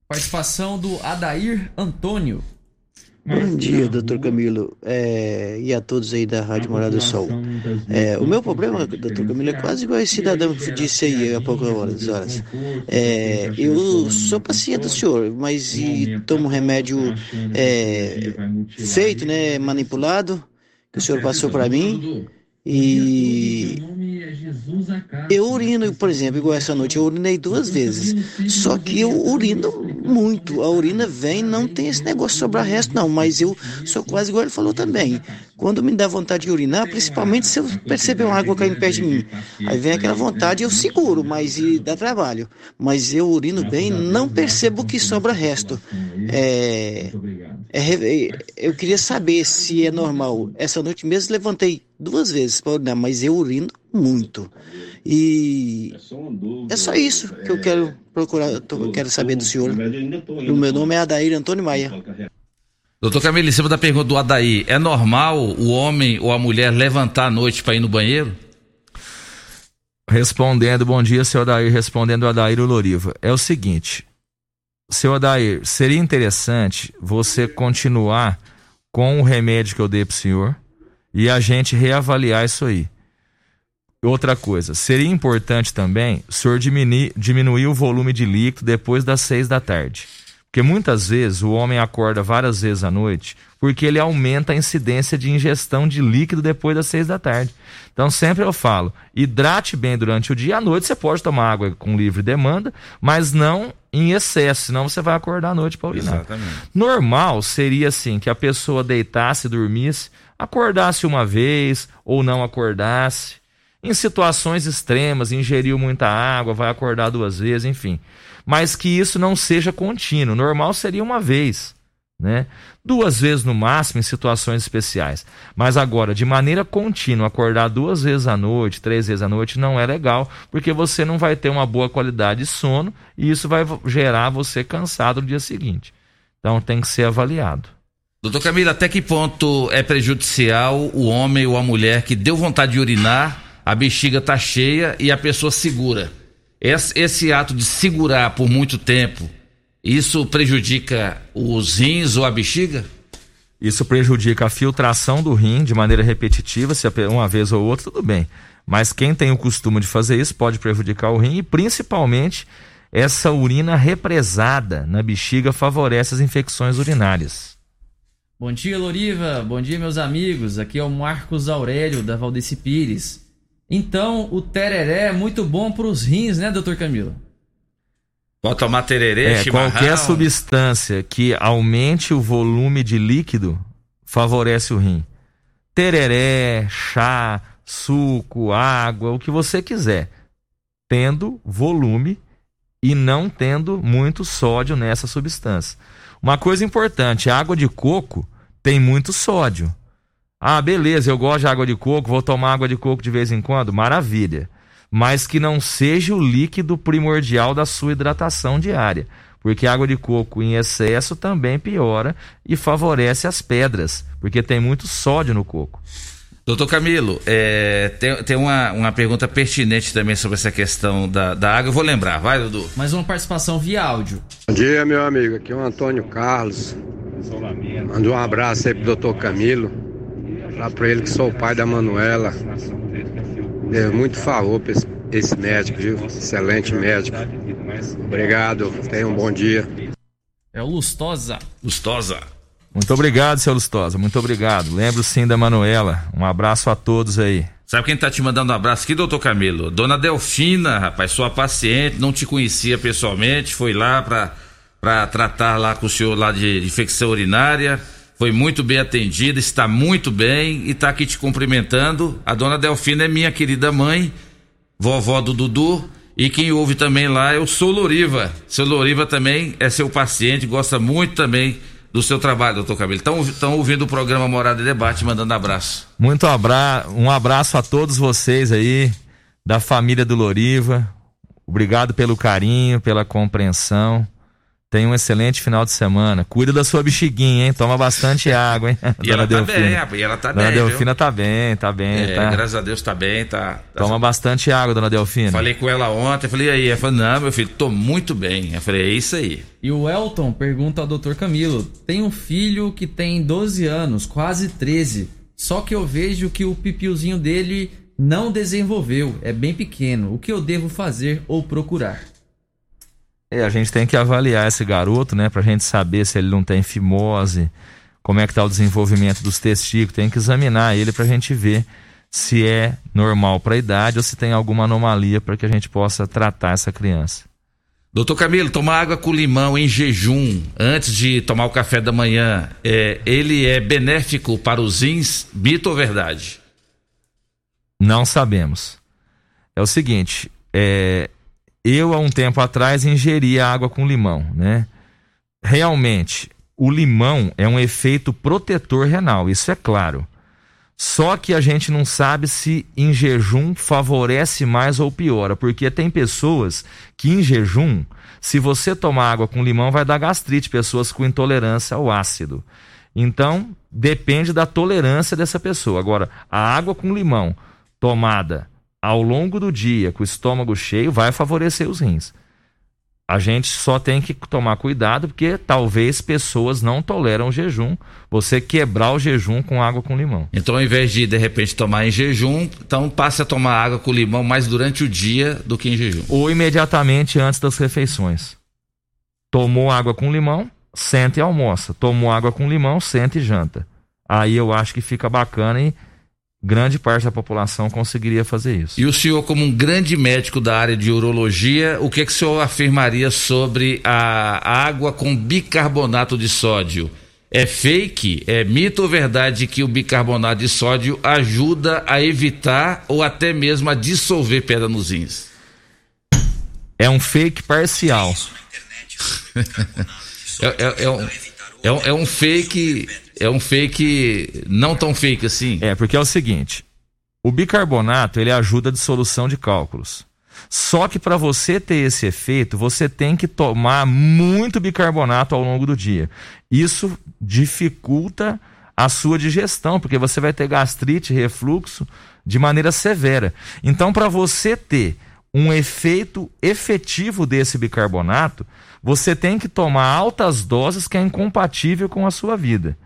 S2: Participação do Adair Antônio.
S13: Bom dia, doutor Camilo, é, e a todos aí da Rádio Morada do Sol. É, o meu problema, doutor Camilo, é quase igual esse cidadão que disse aí há poucas horas. horas. É, eu sou paciente do senhor, mas e tomo remédio é, feito, né, manipulado, que o senhor passou para mim, e Eu urino, por exemplo, igual essa noite, eu urinei duas vezes. Só que eu urino muito. A urina vem, não tem esse negócio de sobrar resto, não. Mas eu sou quase igual ele falou também. Quando me dá vontade de urinar, principalmente se eu perceber uma água caindo perto de mim. Aí vem aquela vontade, eu seguro, mas e dá trabalho. Mas eu urino bem, não percebo que sobra resto. É, é, eu queria saber se é normal. Essa noite mesmo levantei duas vezes para urinar, mas eu urino muito. E é só isso que eu quero procurar, eu quero saber do senhor. O meu nome é Adair Antônio Maia.
S1: Doutor Camilo, em cima da pergunta do Adair, é normal o homem ou a mulher levantar à noite para ir no banheiro?
S3: Respondendo, bom dia, senhor Adair, respondendo a Adair Loriva. É o seguinte, seu Adair, seria interessante você continuar com o remédio que eu dei pro senhor e a gente reavaliar isso aí. Outra coisa, seria importante também o senhor diminuir, diminuir o volume de líquido depois das seis da tarde. Porque muitas vezes o homem acorda várias vezes à noite porque ele aumenta a incidência de ingestão de líquido depois das seis da tarde. Então sempre eu falo, hidrate bem durante o dia, à noite você pode tomar água com livre demanda, mas não em excesso, senão você vai acordar à noite para urinar.
S1: Exatamente.
S3: Normal seria assim que a pessoa deitasse dormisse, acordasse uma vez ou não acordasse. Em situações extremas, ingeriu muita água, vai acordar duas vezes, enfim. Mas que isso não seja contínuo. Normal seria uma vez, né? Duas vezes no máximo em situações especiais. Mas agora, de maneira contínua, acordar duas vezes à noite, três vezes à noite, não é legal, porque você não vai ter uma boa qualidade de sono e isso vai gerar você cansado no dia seguinte. Então tem que ser avaliado.
S1: Doutor Camilo, até que ponto é prejudicial o homem ou a mulher que deu vontade de urinar, a bexiga tá cheia e a pessoa segura? Esse, esse ato de segurar por muito tempo, isso prejudica os rins ou a bexiga?
S3: Isso prejudica a filtração do rim de maneira repetitiva, se é uma vez ou outra, tudo bem. Mas quem tem o costume de fazer isso pode prejudicar o rim e principalmente essa urina represada na bexiga favorece as infecções urinárias.
S2: Bom dia, Loriva. Bom dia, meus amigos. Aqui é o Marcos Aurélio, da Valdeci Pires. Então, o tereré é muito bom para os rins, né, doutor Camilo?
S1: Pode tomar tererê,
S3: É,
S1: chimarrão.
S3: qualquer substância que aumente o volume de líquido favorece o rim. Tereré, chá, suco, água, o que você quiser, tendo volume e não tendo muito sódio nessa substância. Uma coisa importante, a água de coco tem muito sódio. Ah, beleza, eu gosto de água de coco, vou tomar água de coco de vez em quando, maravilha. Mas que não seja o líquido primordial da sua hidratação diária. Porque a água de coco em excesso também piora e favorece as pedras, porque tem muito sódio no coco.
S1: Doutor Camilo, é, tem, tem uma, uma pergunta pertinente também sobre essa questão da, da água. Eu vou lembrar, vai, Dudu.
S2: Mais uma participação via áudio.
S14: Bom dia, meu amigo. Aqui é o Antônio Carlos. Manda um abraço aí pro doutor Camilo. Falar pra ele que sou o pai da Manuela. Deu muito favor pra esse, esse médico, viu? Excelente médico. Obrigado. Tenha um bom dia.
S2: É o Lustosa.
S1: Lustosa.
S3: Muito obrigado, seu Lustosa, muito obrigado. Lembro sim da Manuela. Um abraço a todos aí.
S1: Sabe quem tá te mandando um abraço aqui, doutor Camilo? Dona Delfina, rapaz, sua paciente, não te conhecia pessoalmente, foi lá pra, pra tratar lá com o senhor lá de infecção urinária, foi muito bem atendida, está muito bem e tá aqui te cumprimentando. A dona Delfina é minha querida mãe, vovó do Dudu, e quem ouve também lá é o Sou Loriva. Seu Loriva também é seu paciente, gosta muito também do seu trabalho, doutor Camilo. Estão ouvindo o programa Morada e Debate, mandando abraço.
S3: Muito abra... um abraço a todos vocês aí, da família do Loriva. Obrigado pelo carinho, pela compreensão. Tenha um excelente final de semana. Cuida da sua bexiguinha, hein? Toma bastante água, hein?
S1: E ela tá bem, rapaz, e ela tá
S3: dona
S1: bem,
S3: Delfina tá bem, tá bem.
S1: É,
S3: tá.
S1: graças a Deus tá bem, tá. tá-
S3: Toma bastante água, dona Delfina.
S1: Falei com ela ontem, falei, e aí? Ela falou, não, meu filho, tô muito bem. Eu falei, é isso aí.
S2: E o Elton pergunta ao Dr. Camilo: tem um filho que tem 12 anos, quase 13. Só que eu vejo que o pipiozinho dele não desenvolveu, é bem pequeno. O que eu devo fazer ou procurar?
S3: É, a gente tem que avaliar esse garoto, né, pra gente saber se ele não tem fimose, como é que tá o desenvolvimento dos testículos, tem que examinar ele pra gente ver se é normal para a idade ou se tem alguma anomalia para que a gente possa tratar essa criança.
S1: Doutor Camilo, tomar água com limão em jejum antes de tomar o café da manhã, é, ele é benéfico para os rins? Mito ou verdade?
S3: Não sabemos. É o seguinte, é, eu há um tempo atrás ingeria água com limão, né? Realmente, o limão é um efeito protetor renal, isso é claro. Só que a gente não sabe se em jejum favorece mais ou piora, porque tem pessoas que em jejum, se você tomar água com limão, vai dar gastrite, pessoas com intolerância ao ácido. Então, depende da tolerância dessa pessoa. Agora, a água com limão tomada ao longo do dia, com o estômago cheio, vai favorecer os rins. A gente só tem que tomar cuidado porque talvez pessoas não toleram o jejum. Você quebrar o jejum com água com limão.
S1: Então, ao invés de de repente tomar em jejum, então passe a tomar água com limão mais durante o dia do que em jejum.
S3: Ou imediatamente antes das refeições. Tomou água com limão, senta e almoça. Tomou água com limão, senta e janta. Aí eu acho que fica bacana e grande parte da população conseguiria fazer isso.
S1: E o senhor, como um grande médico da área de urologia, o que, que o senhor afirmaria sobre a água com bicarbonato de sódio? É fake? É mito ou verdade que o bicarbonato de sódio ajuda a evitar ou até mesmo a dissolver pedra nos rins?
S3: É um fake parcial.
S1: é, é, é, um, é, um, é um fake é um fake não tão fake assim.
S3: É, porque é o seguinte: o bicarbonato ele ajuda a dissolução de cálculos. Só que para você ter esse efeito, você tem que tomar muito bicarbonato ao longo do dia. Isso dificulta a sua digestão, porque você vai ter gastrite, refluxo de maneira severa. Então, para você ter um efeito efetivo desse bicarbonato, você tem que tomar altas doses que é incompatível com a sua vida.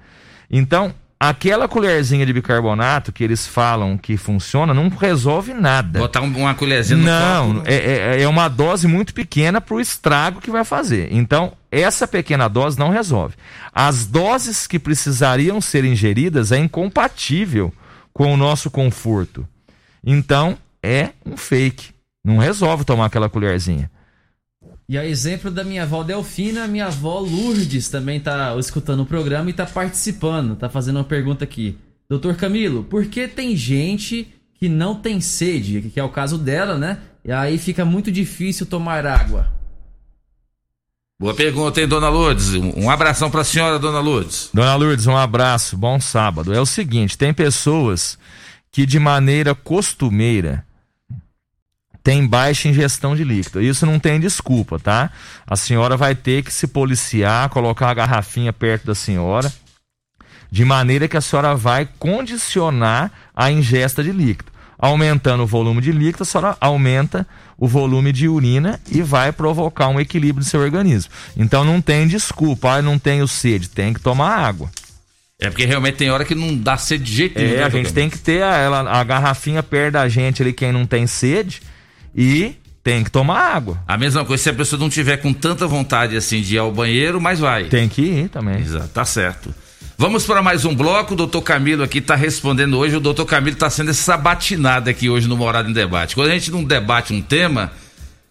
S3: Então, aquela colherzinha de bicarbonato que eles falam que funciona não resolve nada.
S1: Botar uma colherzinha no
S3: Não,
S1: copo.
S3: é, é, é uma dose muito pequena para o estrago que vai fazer. Então, essa pequena dose não resolve. As doses que precisariam ser ingeridas é incompatível com o nosso conforto. Então, é um fake. Não resolve tomar aquela colherzinha.
S2: E a exemplo da minha avó Delfina, minha avó Lourdes também tá escutando o programa e tá participando, tá fazendo uma pergunta aqui. Doutor Camilo, por que tem gente que não tem sede, que é o caso dela, né? E aí fica muito difícil tomar água.
S1: Boa pergunta, hein, dona Lourdes? Um abração pra senhora, dona Lourdes.
S3: Dona Lourdes, um abraço, bom sábado. É o seguinte, tem pessoas que de maneira costumeira tem baixa ingestão de líquido. Isso não tem desculpa, tá? A senhora vai ter que se policiar, colocar a garrafinha perto da senhora, de maneira que a senhora vai condicionar a ingesta de líquido. Aumentando o volume de líquido, a senhora aumenta o volume de urina e vai provocar um equilíbrio do seu organismo. Então não tem desculpa, ah, não tenho sede, tem que tomar água.
S1: É porque realmente tem hora que não dá sede de jeito nenhum.
S3: É,
S1: né,
S3: a gente tem que ter a, ela- a garrafinha perto da gente ali, quem não tem sede, e tem que tomar água.
S1: A mesma coisa se a pessoa não tiver com tanta vontade assim de ir ao banheiro, mas vai.
S3: Tem que ir também.
S1: Exato, tá certo. Vamos para mais um bloco. O doutor Camilo aqui está respondendo hoje. O doutor Camilo está sendo sabatinado aqui hoje no Morado em Debate. Quando a gente não debate um tema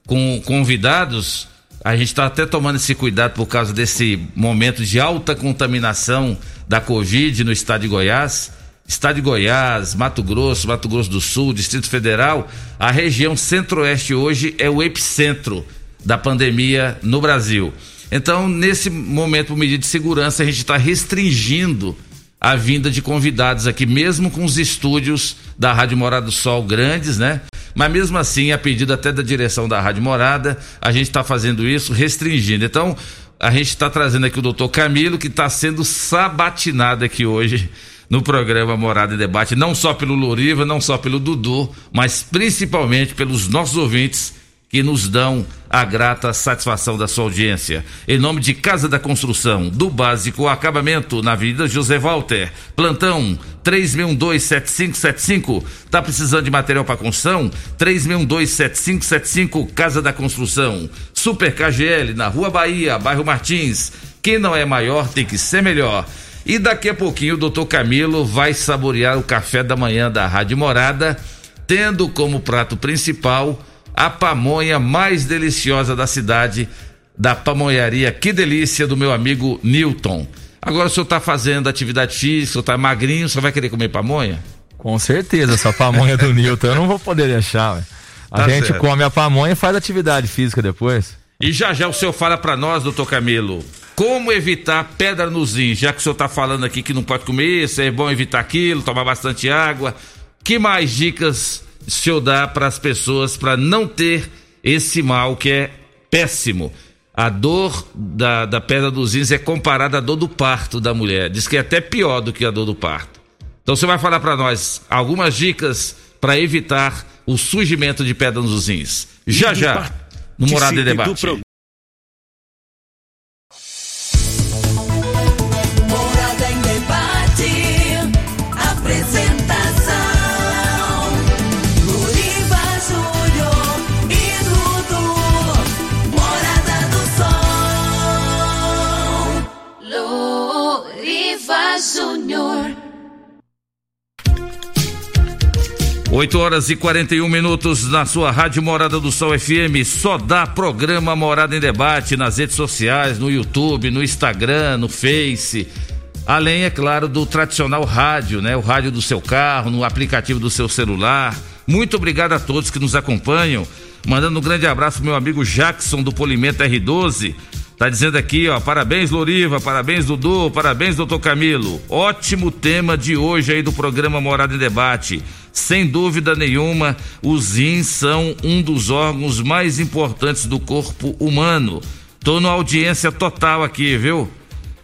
S1: com convidados, a gente está até tomando esse cuidado por causa desse momento de alta contaminação da Covid no estado de Goiás. Estado de Goiás, Mato Grosso, Mato Grosso do Sul, Distrito Federal, a região centro-oeste hoje é o epicentro da pandemia no Brasil. Então, nesse momento, por medida de segurança, a gente está restringindo a vinda de convidados aqui, mesmo com os estúdios da Rádio Morada do Sol grandes, né? Mas mesmo assim, a pedido até da direção da Rádio Morada, a gente está fazendo isso, restringindo. Então, a gente está trazendo aqui o doutor Camilo, que está sendo sabatinado aqui hoje no programa Morada em Debate, não só pelo Loriva, não só pelo Dudu, mas principalmente pelos nossos ouvintes que nos dão a grata satisfação da sua audiência. Em nome de Casa da Construção, do Básico Acabamento, na Avenida José Walter, plantão 36127575. Tá precisando de material para construção? 36127575, Casa da Construção. Super KGL, na Rua Bahia, bairro Martins. Quem não é maior tem que ser melhor. E daqui a pouquinho o doutor Camilo vai saborear o café da manhã da Rádio Morada, tendo como prato principal a pamonha mais deliciosa da cidade, da pamonharia Que Delícia, do meu amigo Newton. Agora o senhor está fazendo atividade física, o senhor está magrinho, o senhor vai querer comer pamonha?
S3: Com certeza, essa pamonha do Newton eu não vou poder deixar. ué. A
S1: Tá
S3: gente
S1: certo.
S3: come a pamonha e faz atividade física depois.
S1: E já já o senhor fala para nós, doutor Camilo, como evitar pedra nos rins, já que o senhor está falando aqui que não pode comer isso, é bom evitar aquilo, tomar bastante água. Que mais dicas o senhor dá para as pessoas para não ter esse mal que é péssimo? A dor da, da pedra dos rins é comparada à dor do parto da mulher. Diz que é até pior do que a dor do parto. Então você vai falar para nós algumas dicas para evitar o surgimento de pedra nos rins. Já já, no Morada em Debate. 8 horas e 41 minutos na sua Rádio Morada do Sol FM. Só dá programa Morada em Debate nas redes sociais, no YouTube, no Instagram, no Face. Além, é claro, do tradicional rádio, né? O rádio do seu carro, no aplicativo do seu celular. Muito obrigado a todos que nos acompanham. Mandando um grande abraço pro meu amigo Jackson do Polimento R12. Tá dizendo aqui, ó, parabéns Loriva, parabéns Dudu, parabéns doutor Camilo. Ótimo tema de hoje aí do programa Morada em Debate. Sem dúvida nenhuma, os rins são um dos órgãos mais importantes do corpo humano. Tô na audiência total aqui, viu?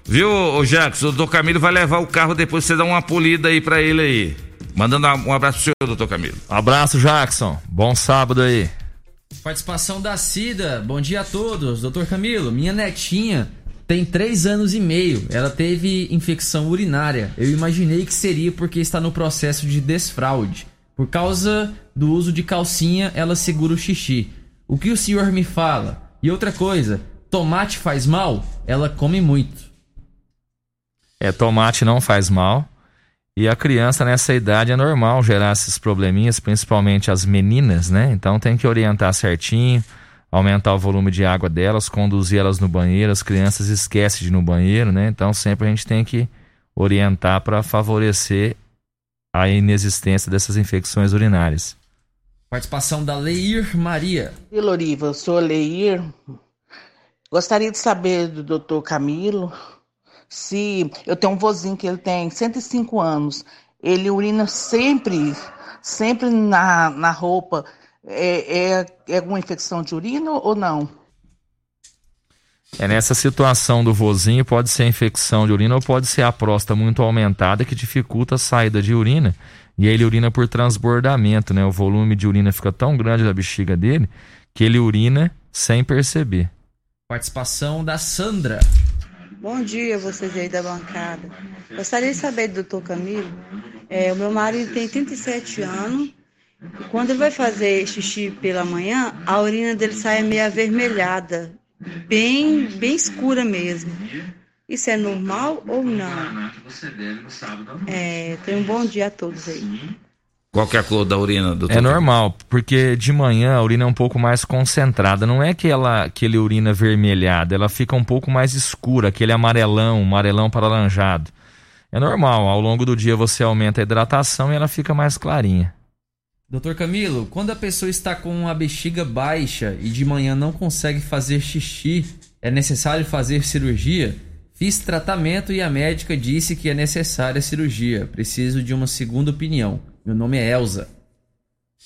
S1: Viu, ô Jackson? O doutor Camilo vai levar o carro depois você dá uma polida aí pra ele aí. Mandando um abraço pro senhor, doutor Camilo.
S3: Abraço, Jackson. Bom sábado aí.
S2: Participação da Cida. Bom dia a todos. Doutor Camilo, minha netinha tem três anos e meio. Ela teve infecção urinária. Eu imaginei que seria porque está no processo de desfraude. Por causa do uso de calcinha, ela segura o xixi. O que o senhor me fala? E outra coisa, tomate faz mal? Ela come muito.
S3: É, tomate não faz mal. E a criança nessa idade é normal gerar esses probleminhas, principalmente as meninas, né? Então tem que orientar certinho, aumentar o volume de água delas, conduzir elas no banheiro. As crianças esquecem de ir no banheiro, né? Então sempre a gente tem que orientar para favorecer a inexistência dessas infecções urinárias.
S2: Participação da Leir Maria.
S15: E Loriva, eu sou a Leir. Gostaria de saber do doutor Camilo se eu tenho um vozinho que ele tem 105 anos. Ele urina sempre, sempre na, na roupa. É, é, é alguma infecção de urina ou não?
S3: É nessa situação do vozinho, pode ser infecção de urina ou pode ser a próstata muito aumentada que dificulta a saída de urina. E aí ele urina por transbordamento, né? O volume de urina fica tão grande da bexiga dele que ele urina sem perceber.
S2: Participação da Sandra.
S16: Bom dia, vocês aí da bancada. Gostaria de saber do doutor Camilo. É, o meu marido tem 37 anos quando ele vai fazer xixi pela manhã, a urina dele sai meio avermelhada, bem, bem escura mesmo. Isso é normal ou não? É, tenha um bom dia a todos aí.
S1: Qual que é a cor da urina, doutor?
S3: É normal, porque de manhã a urina é um pouco mais concentrada. Não é que ela que ele urina avermelhada, ela fica um pouco mais escura, aquele amarelão, amarelão para alaranjado. É normal, ao longo do dia você aumenta a hidratação e ela fica mais clarinha.
S2: Doutor Camilo, quando a pessoa está com a bexiga baixa e de manhã não consegue fazer xixi, é necessário fazer cirurgia? Fiz tratamento e a médica disse que é necessária cirurgia. Preciso de uma segunda opinião. Meu nome é Elza.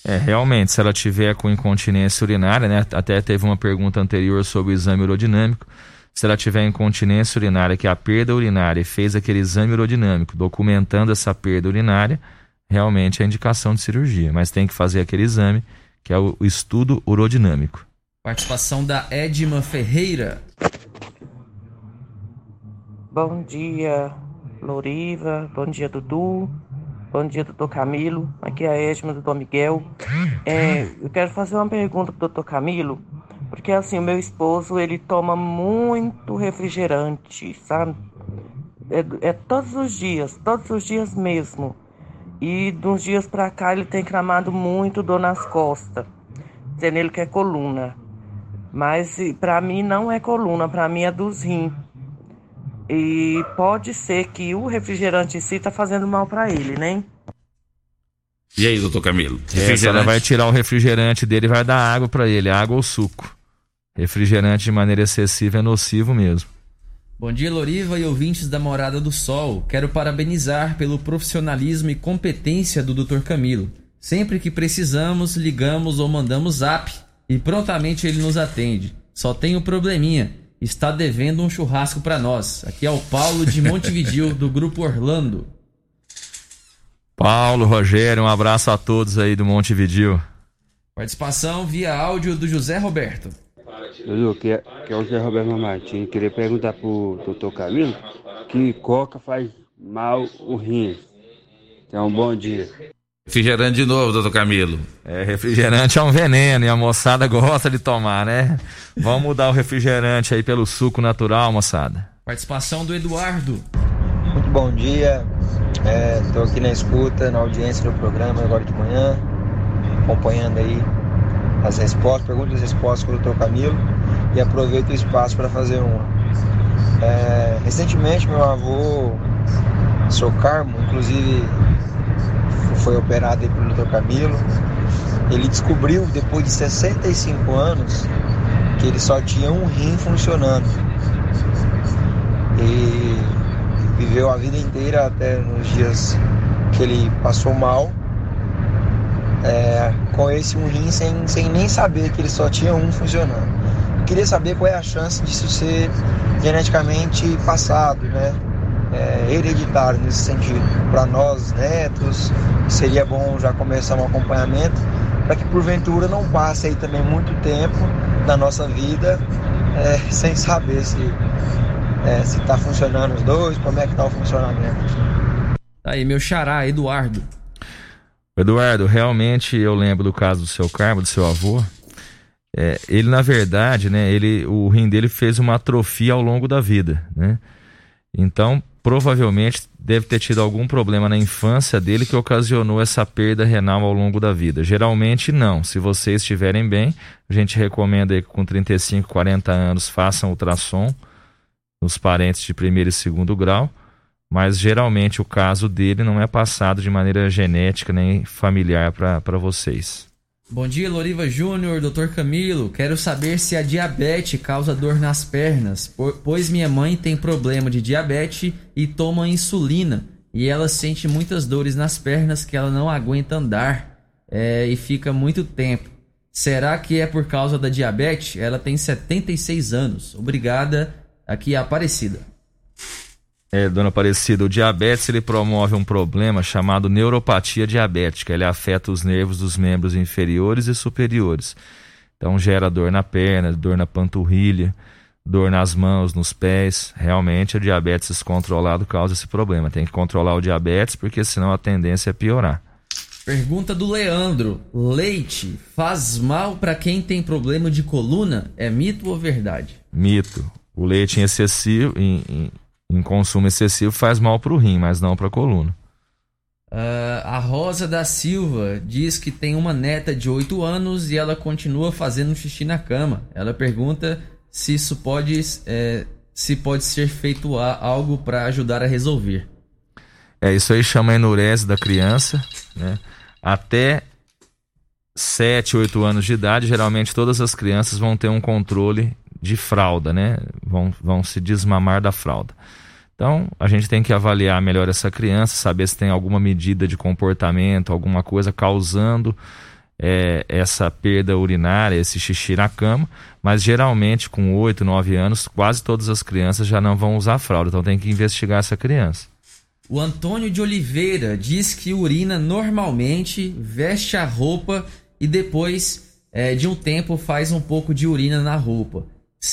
S3: É, realmente, se ela tiver com incontinência urinária, né? Até teve uma pergunta anterior sobre o exame urodinâmico. Se ela tiver incontinência urinária, que é a perda urinária, e fez aquele exame urodinâmico documentando essa perda urinária, realmente é indicação de cirurgia. Mas tem que fazer aquele exame, que é o estudo urodinâmico.
S2: Participação da Edma Ferreira.
S17: Bom dia, Loriva. Bom dia, Dudu. Bom dia, doutor Camilo. Aqui é a Edma do Dom Miguel. É, eu quero fazer uma pergunta pro doutor Camilo, porque assim, o meu esposo, ele toma muito refrigerante, sabe? É, é todos os dias, todos os dias mesmo. E de uns dias pra cá ele tem clamado muito dor nas costas, dizendo ele que é coluna. Mas pra mim não é coluna, pra mim é dos rins. E pode ser que o refrigerante em si tá fazendo mal pra ele, né?
S1: E aí, doutor Camilo?
S3: É, se ela vai tirar o refrigerante dele e vai dar água pra ele, água ou suco. Refrigerante de maneira excessiva é nocivo mesmo.
S2: Bom dia, Loriva e ouvintes da Morada do Sol. Quero parabenizar pelo profissionalismo e competência do Dr. Camilo. Sempre que precisamos, ligamos ou mandamos zap e prontamente ele nos atende. Só tem um probleminha. Está devendo um churrasco para nós. Aqui é o Paulo de Montevidil, do Grupo Orlando.
S3: Paulo, Rogério, um abraço a todos aí do Montevidil.
S2: Participação via áudio do José Roberto.
S18: Dudu, que é, que é o Zé Roberto Martins. Queria perguntar pro doutor Camilo que coca faz mal o rim. Então, bom dia.
S1: Refrigerante de novo, doutor Camilo.
S3: É, refrigerante é um veneno e a moçada gosta de tomar, né? Vamos mudar o refrigerante aí pelo suco natural, moçada.
S2: Participação do Eduardo.
S19: Muito bom dia. Estou aqui na escuta, na audiência do programa agora de manhã, acompanhando aí as respostas, perguntas e respostas com o Dr. Camilo e aproveito o espaço para fazer uma. É, recentemente meu avô, seu Carmo, inclusive foi operado pelo Dr. Camilo. Ele descobriu depois de 65 anos que ele só tinha um rim funcionando. E viveu a vida inteira até nos dias que ele passou mal é, com esse um sem, sem nem saber que ele só tinha um funcionando. Eu queria saber qual é a chance disso ser geneticamente passado, né? É, hereditário nesse sentido. Para nós, netos, seria bom já começar um acompanhamento para que porventura não passe aí também muito tempo da nossa vida é, sem saber se é, se está funcionando os dois, como é que está o funcionamento.
S2: Aí, meu xará, Eduardo.
S3: Eduardo, realmente eu lembro do caso do seu Carmo, do seu avô. É, ele, na verdade, né, ele, o rim dele fez uma atrofia ao longo da vida, né? Então, provavelmente deve ter tido algum problema na infância dele que ocasionou essa perda renal ao longo da vida. Geralmente não. Se vocês estiverem bem, a gente recomenda que com 35, 40 anos façam ultrassom nos parentes de primeiro e segundo grau, mas geralmente o caso dele não é passado de maneira genética nem familiar para vocês.
S2: Bom dia, Loriva Júnior, Dr. Camilo. Quero saber se a diabetes causa dor nas pernas, po- pois minha mãe tem problema de diabetes e toma insulina. E ela sente muitas dores nas pernas que ela não aguenta andar é, e fica muito tempo. Será que é por causa da diabetes? Ela tem 76 anos. Obrigada. Aqui é Aparecida.
S3: É, dona Aparecida, o diabetes ele promove um problema chamado neuropatia diabética. Ele afeta os nervos dos membros inferiores e superiores. Então gera dor na perna, dor na panturrilha, dor nas mãos, nos pés. Realmente o diabetes descontrolado causa esse problema. Tem que controlar o diabetes porque senão a tendência é piorar.
S2: Pergunta do Leandro: Leite faz mal para quem tem problema de coluna? É mito ou verdade?
S3: Mito. O leite em excessivo, em, em- em consumo excessivo faz mal para o rim, mas não para a coluna.
S2: Ah, a Rosa da Silva diz que tem uma neta de 8 anos e ela continua fazendo xixi na cama. Ela pergunta se isso pode, é, se pode ser feito algo para ajudar a resolver.
S3: É, isso aí chama enurese da criança, né? Até 7, 8 anos de idade, geralmente todas as crianças vão ter um controle de fralda, né? Vão, vão se desmamar da fralda. Então, a gente tem que avaliar melhor essa criança, saber se tem alguma medida de comportamento, alguma coisa causando é, essa perda urinária, esse xixi na cama. Mas geralmente, com 8, 9 anos, quase todas as crianças já não vão usar fralda. Então, tem que investigar essa criança.
S2: O Antônio de Oliveira diz que urina normalmente, veste a roupa e depois é, de um tempo faz um pouco de urina na roupa.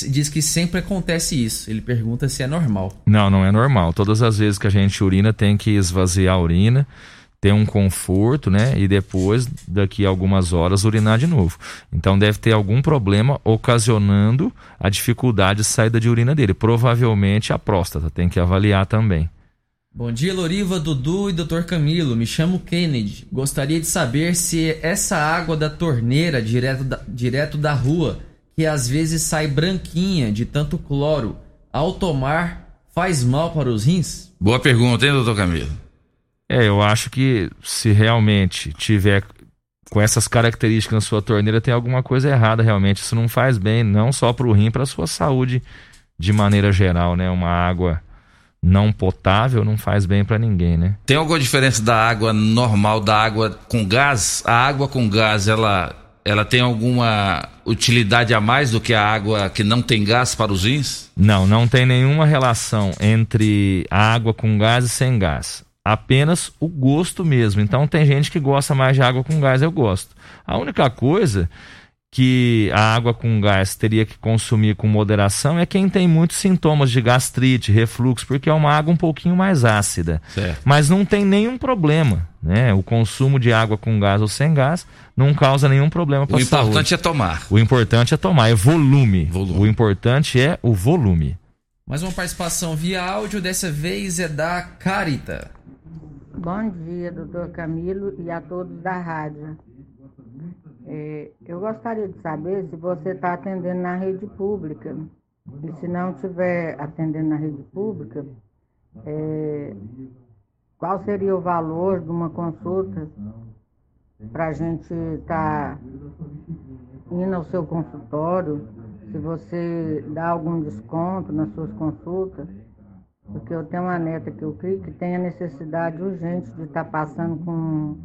S2: Diz que sempre acontece isso. Ele pergunta se é normal.
S3: Não, não é normal. Todas as vezes que a gente urina, tem que esvaziar a urina, ter um conforto, né? E depois, daqui a algumas horas, urinar de novo. Então deve ter algum problema ocasionando a dificuldade de saída de urina dele. Provavelmente a próstata, tem que avaliar também.
S2: Bom dia, Loriva, Dudu e Dr. Camilo. Me chamo Kennedy. Gostaria de saber se essa água da torneira direto da, direto da rua, que às vezes sai branquinha de tanto cloro, ao tomar faz mal para os rins?
S1: Boa pergunta, hein, doutor Camilo?
S3: É, eu acho que se realmente tiver com essas características na sua torneira, tem alguma coisa errada realmente. Isso não faz bem, não só para o rim, para a sua saúde de maneira geral, né? Uma água não potável não faz bem para ninguém, né?
S1: Tem alguma diferença da água normal da água com gás? A água com gás, ela, ela tem alguma utilidade a mais do que a água que não tem gás para os rins?
S3: Não, não tem nenhuma relação entre a água com gás e sem gás apenas o gosto mesmo. Então tem gente que gosta mais de água com gás, eu gosto. A única coisa que a água com gás teria que consumir com moderação é quem tem muitos sintomas de gastrite, refluxo, porque é uma água um pouquinho mais ácida.
S1: Certo.
S3: Mas não tem nenhum problema, né? O consumo de água com gás ou sem gás não causa nenhum problema para
S1: O
S3: a saúde.
S1: importante é tomar.
S3: O importante é tomar, é volume. O importante é o volume.
S2: Mais uma participação via áudio, dessa vez é da Carita.
S20: Bom dia, doutor Camilo e a todos da rádio. É, eu gostaria de saber se você está atendendo na rede pública. E se não estiver atendendo na rede pública, é, qual seria o valor de uma consulta para a gente estar indo ao seu consultório? Se você dá algum desconto nas suas consultas? Porque eu tenho uma neta que eu creio que tem a necessidade urgente de estar passando com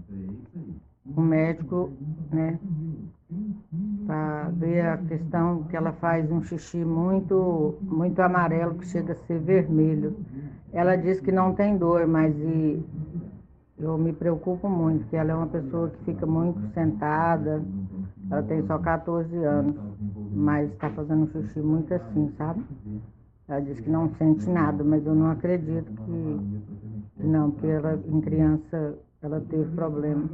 S20: um médico, né? Para ver a questão que ela faz um xixi muito, muito amarelo que chega a ser vermelho. Ela diz que não tem dor, mas e, eu me preocupo muito, porque ela é uma pessoa que fica muito sentada, ela tem só 14 anos, mas está fazendo um xixi muito assim, sabe? Ela diz que não sente nada, mas eu não acredito que, que não, porque ela, em criança ela teve problema.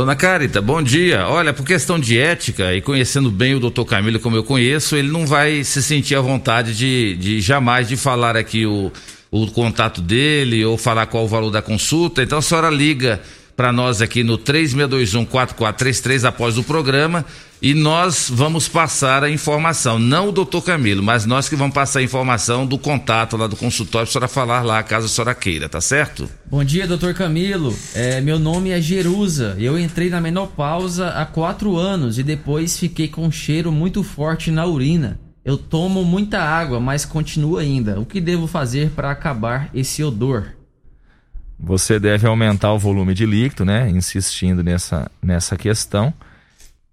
S1: Dona Carita, bom dia. Olha, por questão de ética e conhecendo bem o doutor Camilo como eu conheço, ele não vai se sentir à vontade de, de jamais de falar aqui o, o contato dele ou falar qual o valor da consulta. Então a senhora liga para nós aqui no 36214433 após o programa e nós vamos passar a informação, não o doutor Camilo, mas nós que vamos passar a informação do contato lá do consultório para a senhora falar lá, caso a senhora queira, tá certo?
S2: Bom dia, doutor Camilo. É, meu nome é Jerusa. Eu entrei na menopausa há quatro anos e depois fiquei com um cheiro muito forte na urina. Eu tomo muita água, mas continua ainda. O que devo fazer para acabar esse odor?
S3: Você deve aumentar o volume de líquido, né? Insistindo nessa, nessa questão.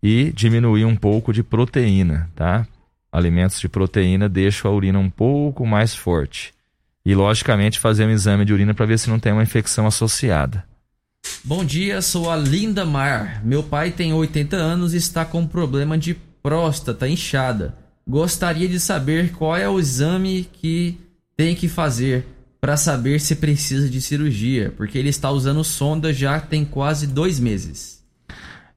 S3: E diminuir um pouco de proteína, tá? Alimentos de proteína deixam a urina um pouco mais forte. E, logicamente, fazer um exame de urina para ver se não tem uma infecção associada.
S2: Bom dia, sou a Linda Mar. Meu pai tem 80 anos e está com problema de próstata inchada. Gostaria de saber qual é o exame que tem que fazer para saber se precisa de cirurgia, porque ele está usando sonda já tem quase dois meses.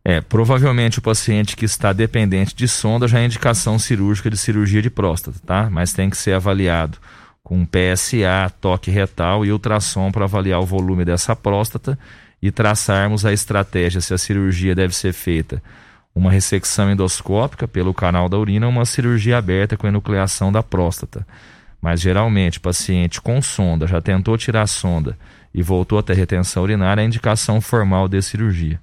S3: É, provavelmente o paciente que está dependente de sonda já é indicação cirúrgica de cirurgia de próstata, tá? Mas tem que ser avaliado com PSA, toque retal e ultrassom para avaliar o volume dessa próstata e traçarmos a estratégia se a cirurgia deve ser feita uma ressecção endoscópica pelo canal da urina ou uma cirurgia aberta com enucleação da próstata. Mas geralmente, paciente com sonda já tentou tirar a sonda e voltou a ter retenção urinária, é indicação formal de cirurgia.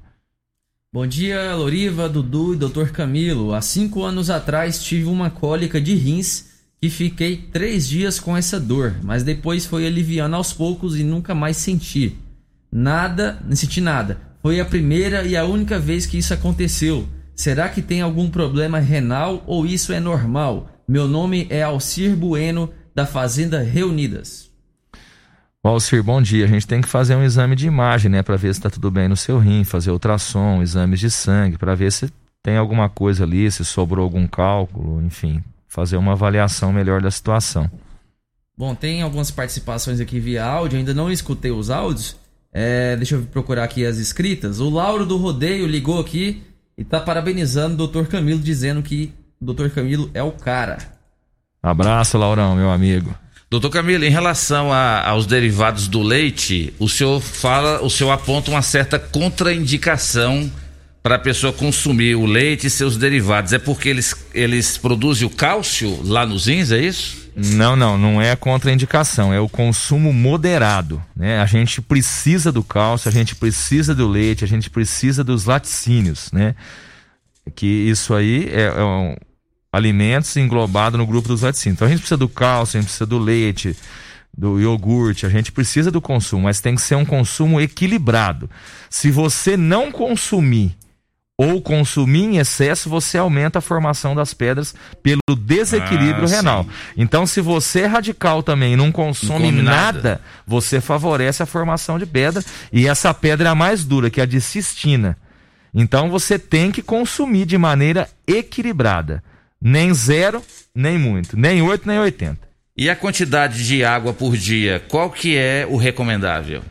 S2: Bom dia, Loriva, Dudu e Dr. Camilo. Há cinco anos atrás tive uma cólica de rins e fiquei três dias com essa dor, mas depois foi aliviando aos poucos e nunca mais senti. Nada, não senti nada. Foi a primeira e a única vez que isso aconteceu. Será que tem algum problema renal ou isso é normal? Meu nome é Alcir Bueno, da Fazenda Reunidas.
S3: Alcir, bom dia. A gente tem que fazer um exame de imagem, né, para ver se está tudo bem no seu rim, fazer ultrassom, exames de sangue, para ver se tem alguma coisa ali, se sobrou algum cálculo, enfim, fazer uma avaliação melhor da situação.
S2: Bom, tem algumas participações aqui via áudio, ainda não escutei os áudios. É, deixa eu procurar aqui as escritas. O Lauro do Rodeio ligou aqui e tá parabenizando o Dr. Camilo, dizendo que o Dr. Camilo é o cara.
S3: Abraço, Laurão, meu amigo.
S1: Doutor Camilo, em relação a- aos derivados do leite, o senhor fala, o senhor aponta uma certa contraindicação para a pessoa consumir o leite e seus derivados. É porque eles, eles produzem o cálcio lá nos rins, é isso?
S3: Não, não, não é contraindicação, é o consumo moderado, né? A gente precisa do cálcio, a gente precisa do leite, a gente precisa dos laticínios, né? Que isso aí é, é um alimentos englobado no grupo dos laticínios. Então a gente precisa do cálcio, a gente precisa do leite, do iogurte, a gente precisa do consumo, mas tem que ser um consumo equilibrado. Se você não consumir ou consumir em excesso, você aumenta a formação das pedras pelo desequilíbrio
S1: Ah, sim.
S3: renal. Então, se você é radical também e não consome
S1: come
S3: nada,
S1: nada.
S3: você favorece a formação de pedra. E essa pedra é a mais dura, que é a de cistina. Então, você tem que consumir de maneira equilibrada. Nem zero, nem muito. Nem 8, nem 80.
S1: E a quantidade de água por dia, qual que é o recomendável?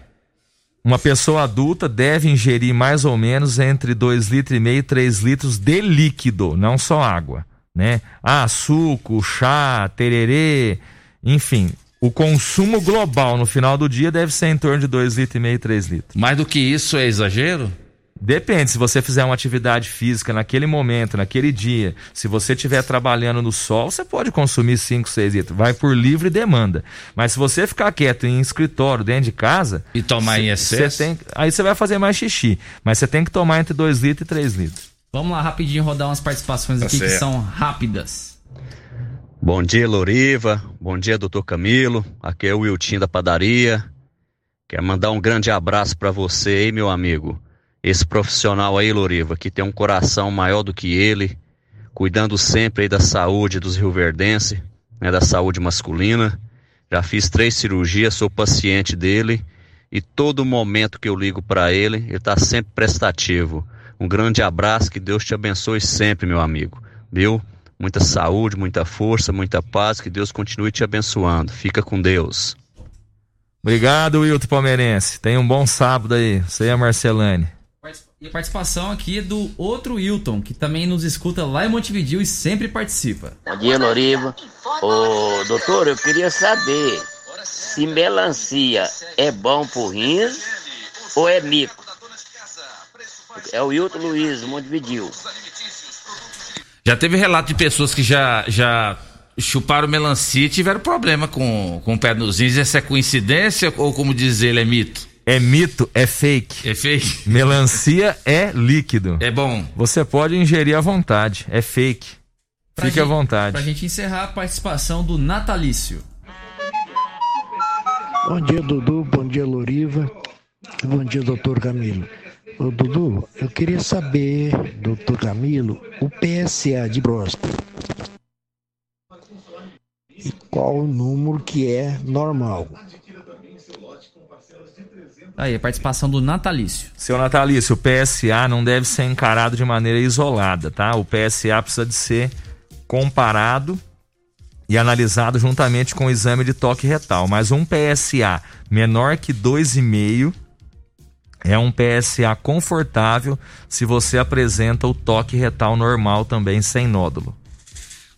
S3: Uma pessoa adulta deve ingerir mais ou menos entre 2,5 litros e meio e 3 litros de líquido, não só água, né? Ah, suco, chá, tererê, enfim, o consumo global no final do dia deve ser em torno de 2,5 litros e meio e 3 litros.
S1: Mais do que isso é exagero?
S3: Depende, se você fizer uma atividade física naquele momento, naquele dia, se você estiver trabalhando no sol, você pode consumir 5, 6 litros. Vai por livre demanda. Mas se você ficar quieto em escritório, dentro de casa.
S1: E tomar em
S3: cê-
S1: excesso?
S3: cê tem- aí você vai fazer mais xixi. Mas você tem que tomar entre 2 litros e 3 litros.
S2: Vamos lá, rapidinho, rodar umas participações
S3: Tá
S2: aqui que são rápidas.
S21: Bom dia, Loriva. Bom dia, doutor Camilo. Aqui é o Wiltinho da padaria. Quero mandar um grande abraço para você aí, meu amigo. Esse profissional aí, Loriva, que tem um coração maior do que ele, cuidando sempre aí da saúde dos rioverdenses, né, da saúde masculina. Já fiz três cirurgias, sou paciente dele e todo momento que eu ligo para ele, ele está sempre prestativo. Um grande abraço, que Deus te abençoe sempre, meu amigo. Viu? Muita saúde, muita força, muita paz, que Deus continue te abençoando. Fica com Deus.
S3: Obrigado, Wilton Palmeirense. Tenha um bom sábado aí. Você e a Marcelane.
S2: E a participação aqui é do outro Wilton, que também nos escuta lá em Montevideo e sempre participa.
S22: Bom dia, Loriva. Ô, doutor, eu queria saber se melancia é bom pro rins ou é mico? É o Hilton Luiz, Montevideo.
S1: Já teve relato de pessoas que já, já chuparam melancia e tiveram problema com, com o pé nos rins. Essa é coincidência ou, como diz ele, é mito?
S3: É mito, é fake.
S1: É fake?
S3: Melancia é líquido.
S1: É bom.
S3: Você pode ingerir à vontade. É fake.
S2: Pra
S3: Fique à
S2: gente-
S3: vontade.
S2: Pra gente encerrar a participação do Natalício.
S23: Bom dia, Dudu. Bom dia, Loriva. Bom dia, doutor Camilo. Ô, Dudu, eu queria saber, doutor Camilo, o PSA de próstata. E qual o número que é normal?
S2: Aí, a participação do Natalício.
S3: Seu Natalício, o PSA não deve ser encarado de maneira isolada, tá? O PSA precisa de ser comparado e analisado juntamente com o exame de toque retal. Mas um PSA menor que 2,5 é um PSA confortável se você apresenta o toque retal normal também sem nódulo.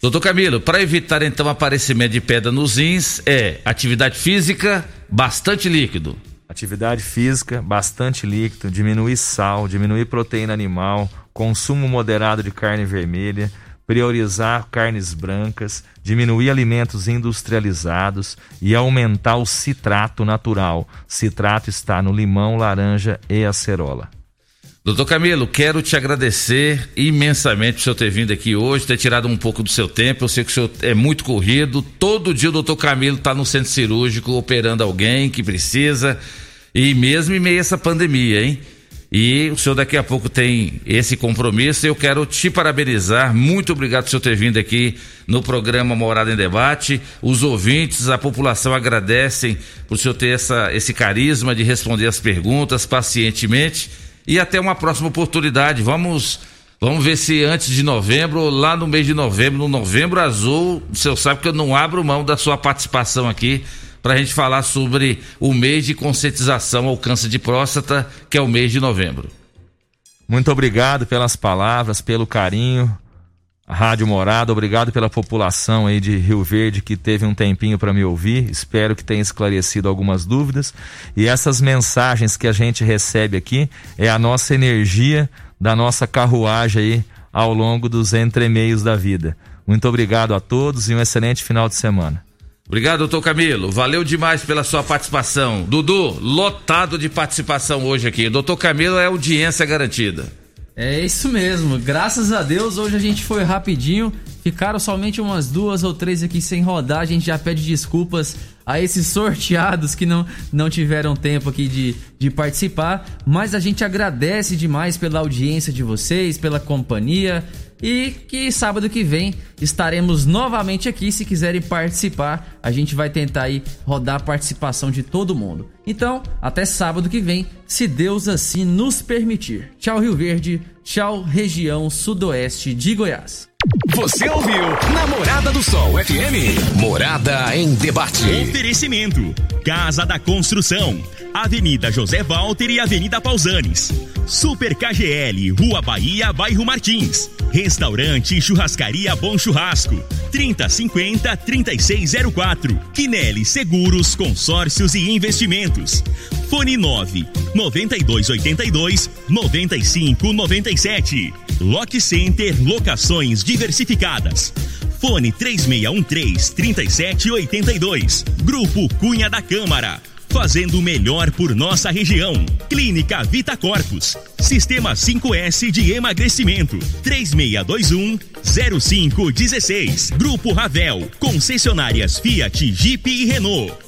S1: Doutor Camilo, para evitar então aparecimento de pedra nos rins, é atividade física, bastante líquido.
S3: Atividade física, bastante líquido, diminuir sal, diminuir proteína animal, consumo moderado de carne vermelha, priorizar carnes brancas, diminuir alimentos industrializados e aumentar o citrato natural. Citrato está no limão, laranja e acerola.
S1: Doutor Camilo, quero te agradecer imensamente por o senhor ter vindo aqui hoje, ter tirado um pouco do seu tempo. Eu sei que o senhor é muito corrido. Todo dia o doutor Camilo está no centro cirúrgico operando alguém que precisa. E mesmo em meio a essa pandemia, hein? E o senhor daqui a pouco tem esse compromisso. Eu quero te parabenizar. Muito obrigado por o senhor ter vindo aqui no programa Morada em Debate. Os ouvintes, a população agradecem por o senhor ter essa, esse carisma de responder as perguntas pacientemente. E até uma próxima oportunidade. Vamos, vamos ver se antes de novembro, lá no mês de novembro, no Novembro Azul, o senhor sabe que eu não abro mão da sua participação aqui para a gente falar sobre o mês de conscientização ao câncer de próstata, que é o mês de novembro.
S3: Muito obrigado pelas palavras, pelo carinho. Rádio Morada, obrigado pela população aí de Rio Verde que teve um tempinho para me ouvir. Espero que tenha esclarecido algumas dúvidas. E essas mensagens que a gente recebe aqui é a nossa energia da nossa carruagem aí ao longo dos entremeios da vida. Muito obrigado a todos e um excelente final de semana.
S1: Obrigado, doutor Camilo. Valeu demais pela sua participação. Dudu, lotado de participação hoje aqui. Doutor Camilo é audiência garantida.
S2: É isso mesmo, graças a Deus hoje a gente foi rapidinho, ficaram somente umas duas ou três aqui sem rodar, a gente já pede desculpas a esses sorteados que não, não tiveram tempo aqui de, de participar, mas a gente agradece demais pela audiência de vocês, pela companhia e que sábado que vem estaremos novamente aqui. Se quiserem participar, a gente vai tentar aí rodar a participação de todo mundo. Então, até sábado que vem, se Deus assim nos permitir. Tchau, Rio Verde. Tchau, região sudoeste de Goiás.
S24: Você ouviu Namorada do Sol FM. Morada em debate.
S25: Oferecimento: Casa da Construção, Avenida José Walter e Avenida Pausanes. Super KGL, Rua Bahia, Bairro Martins. Restaurante e Churrascaria Bom Churrasco. 3050 3604. Quinelli Seguros, Consórcios e Investimentos. Fone 9 9282 9597. Lock Center Locações Diversificadas. Fone 3613 3782. Grupo Cunha da Câmara. Fazendo o melhor por nossa região. Clínica Vita Corpus. Sistema 5S de emagrecimento. 3621 0516. Grupo Ravel. Concessionárias Fiat, Jeep e Renault.